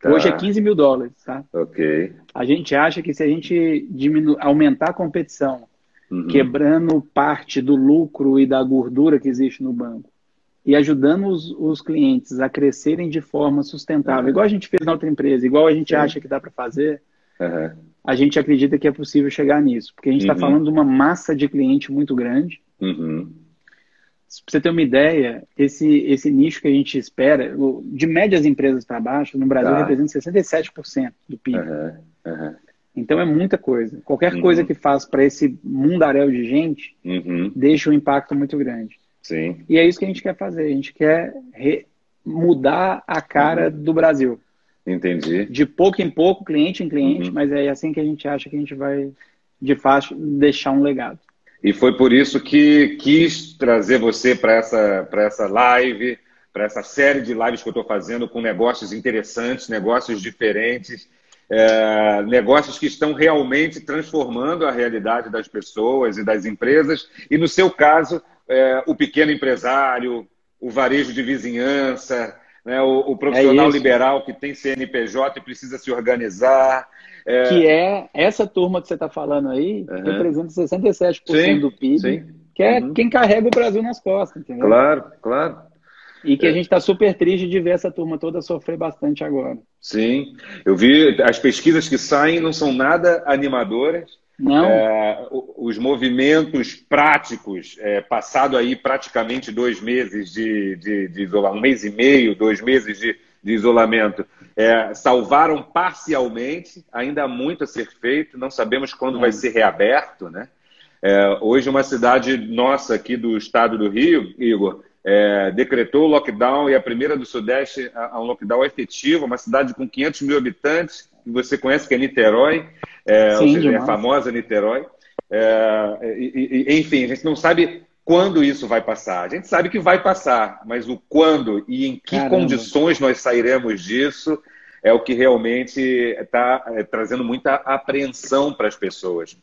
Tá. Hoje é 15 mil dólares, tá? Ok. A gente acha que se a gente diminu aumentar a competição, uhum. quebrando parte do lucro e da gordura que existe no banco, e ajudando os, os clientes a crescerem de forma sustentável, uhum. igual a gente fez na outra empresa, igual a gente Sim. acha que dá para fazer, uhum. a gente acredita que é possível chegar nisso. Porque a gente está uhum. falando de uma massa de cliente muito grande. Uhum. Para você ter uma ideia, esse, esse nicho que a gente espera, de médias empresas para baixo, no Brasil tá. representa 67% do PIB. Uhum, uhum. Então é muita coisa. Qualquer uhum. coisa que faz para esse mundaréu de gente uhum. deixa um impacto muito grande. Sim. E é isso que a gente quer fazer. A gente quer mudar a cara uhum. do Brasil. Entendi. De pouco em pouco, cliente em cliente, uhum. mas é assim que a gente acha que a gente vai, de fato, deixar um legado. E foi por isso que quis trazer você para essa, essa live, para essa série de lives que eu estou fazendo com negócios interessantes, negócios diferentes, é, negócios que estão realmente transformando a realidade das pessoas e das empresas. E no seu caso, é, o pequeno empresário, o varejo de vizinhança, né, o, o profissional é liberal que tem CNPJ e precisa se organizar. É... Que é essa turma que você está falando aí, uhum. representa 67% sim, do PIB, sim. que é uhum. quem carrega o Brasil nas costas, entendeu? Claro, claro. E que é. a gente está super triste de ver essa turma toda sofrer bastante agora. Sim, eu vi as pesquisas que saem não são nada animadoras. Não. É, os movimentos práticos, é, passado aí praticamente dois meses de, de, de isolamento, um mês e meio, dois meses de, de isolamento, é, salvaram parcialmente, ainda há muito a ser feito, não sabemos quando vai ser reaberto. Né? É, hoje, uma cidade nossa aqui do estado do Rio, Igor, é, decretou o lockdown e a primeira do Sudeste a, a um lockdown efetivo, uma cidade com 500 mil habitantes, que você conhece que é Niterói, é, Sim, ou seja, é a famosa Niterói. É, e, e, enfim, a gente não sabe quando isso vai passar. A gente sabe que vai passar, mas o quando e em que Caramba. condições nós sairemos disso é o que realmente está é, trazendo muita apreensão para as pessoas.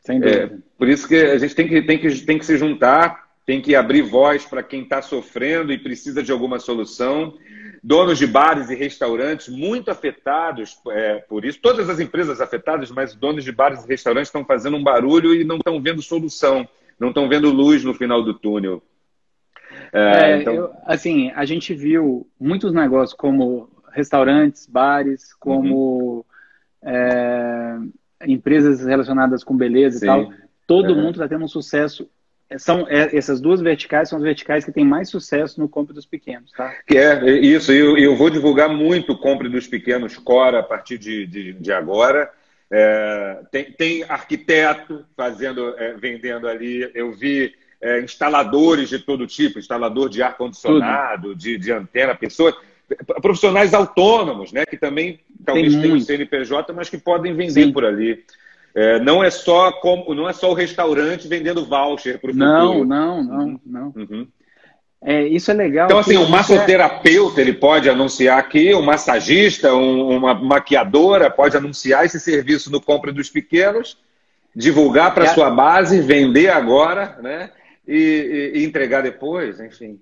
Sem dúvida. É, por isso que a gente tem que, tem que, tem que se juntar, tem que abrir voz para quem está sofrendo e precisa de alguma solução. Donos de bares e restaurantes muito afetados é, por isso. Todas as empresas afetadas, mas donos de bares e restaurantes estão fazendo um barulho e não estão vendo solução não estão vendo luz no final do túnel. É, é, então... eu, assim, a gente viu muitos negócios como restaurantes, bares, como uhum. é, empresas relacionadas com beleza Sim. e tal. Todo uhum. mundo está tendo um sucesso. São é, essas duas verticais são as verticais que têm mais sucesso no compra dos pequenos, tá? Que é isso. Eu, eu vou divulgar muito o compra dos pequenos Cora a partir de, de, de agora. É, tem, tem, arquiteto fazendo, é, vendendo ali. Eu vi é, instaladores de todo tipo, instalador de ar condicionado, de, de, antena, pessoas, profissionais autônomos, né, que também talvez tenham CNPJ, mas que podem vender Sim. por ali. É, não é só como, não é só o restaurante vendendo voucher para o futuro. Não, não, não, não. Uhum. É, isso é legal. Então, assim, o massoterapeuta ele pode anunciar aqui, o massagista, um, uma maquiadora pode anunciar esse serviço no Compre dos Pequenos, divulgar para é. sua base, vender agora, né? E, e, e, entregar depois, enfim.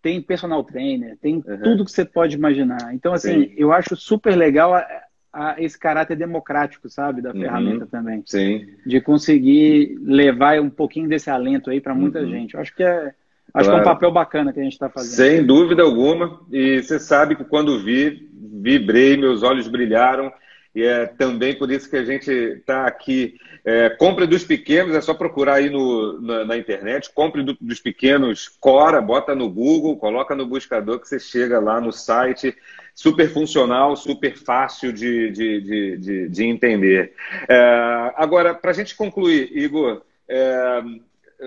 Tem personal trainer, tem uhum. tudo que você pode imaginar. Então, assim, Sim. eu acho super legal a, a, esse caráter democrático, sabe, da uhum. ferramenta também. Sim. De conseguir levar um pouquinho desse alento aí para muita uhum. gente. Eu acho que é Acho claro. que é um papel bacana que a gente está fazendo. Sem dúvida alguma. E você sabe que quando vi, vibrei, meus olhos brilharam. E é também por isso que a gente está aqui. É, compre dos pequenos, é só procurar aí no, na, na internet. Compre do, dos pequenos Cora, bota no Google, coloca no buscador que você chega lá no site. Super funcional, super fácil de, de, de, de, de entender. É, agora, para a gente concluir, Igor, é,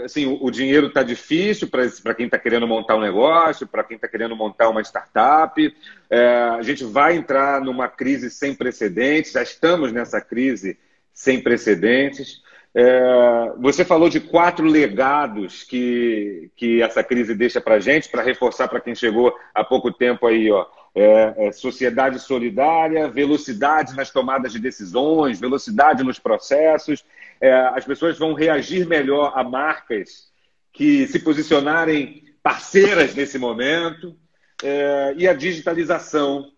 assim, o, o dinheiro está difícil para quem está querendo montar um negócio, para quem está querendo montar uma startup. É, a gente vai entrar numa crise sem precedentes, já estamos nessa crise sem precedentes. É, você falou de quatro legados que, que essa crise deixa para gente, para reforçar para quem chegou há pouco tempo aí, ó. É, é, sociedade solidária, velocidade nas tomadas de decisões, velocidade nos processos é, as pessoas vão reagir melhor a marcas que se posicionarem parceiras nesse momento é, e a digitalização.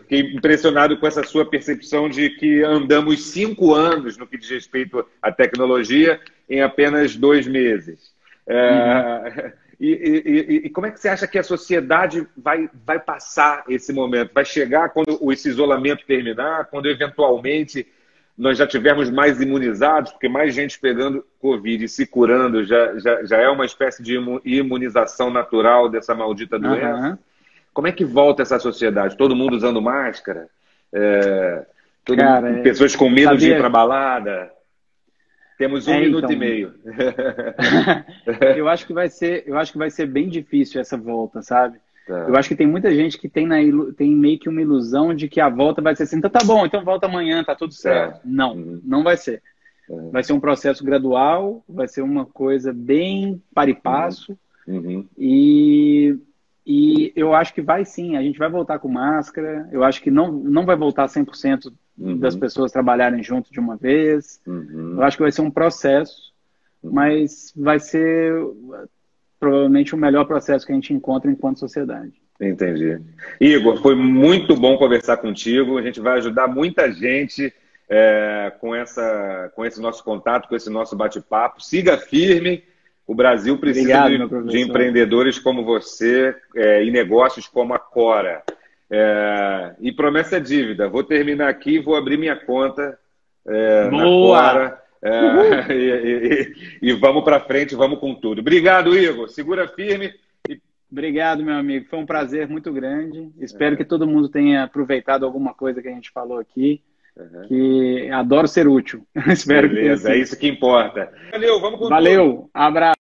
fiquei impressionado com essa sua percepção de que andamos cinco anos no que diz respeito à tecnologia em apenas dois meses. É, uhum. *laughs* e, e, e, como é que você acha que a sociedade vai, vai passar esse momento? Vai chegar quando esse isolamento terminar, quando eventualmente nós já tivemos mais imunizados, porque mais gente pegando Covid e se curando já, já, já é uma espécie de imunização natural dessa maldita doença. Uhum. Como é que volta essa sociedade? Todo mundo usando máscara? É, todo Cara, mundo, pessoas com medo sabia... de ir para balada? Temos um é, minuto então... e meio. *laughs* eu acho que vai ser, eu acho que vai ser bem difícil essa volta, sabe? Tá. Eu acho que tem muita gente que tem, na, tem meio que uma ilusão de que a volta vai ser assim, então tá bom, então volta amanhã, tá tudo certo. Tá. Não, uhum. não vai ser. Uhum. Vai ser um processo gradual, vai ser uma coisa bem para e passo. Uhum. E, e eu acho que vai sim, a gente vai voltar com máscara. Eu acho que não, não vai voltar 100% uhum. das pessoas trabalharem junto de uma vez. Uhum. Eu acho que vai ser um processo, mas vai ser provavelmente o melhor processo que a gente encontra enquanto sociedade. Entendi. Igor, foi muito bom conversar contigo. A gente vai ajudar muita gente é, com, essa, com esse nosso contato, com esse nosso bate-papo. Siga firme. O Brasil precisa Obrigado, de, de, empreendedores como você é, e negócios como a Cora. É, e promessa é dívida. Vou terminar aqui e vou abrir minha conta é, na Cora é, *laughs* e, e, e, vamos para frente, vamos com tudo. Obrigado, Igor. Segura firme. Obrigado, meu amigo. Foi um prazer muito grande. Espero é. que todo mundo tenha aproveitado alguma coisa que a gente falou aqui. Uhum. Que adoro ser útil. *laughs* Espero Beleza, que tenha é isso que importa. Valeu, vamos com Valeu, tudo. abraço.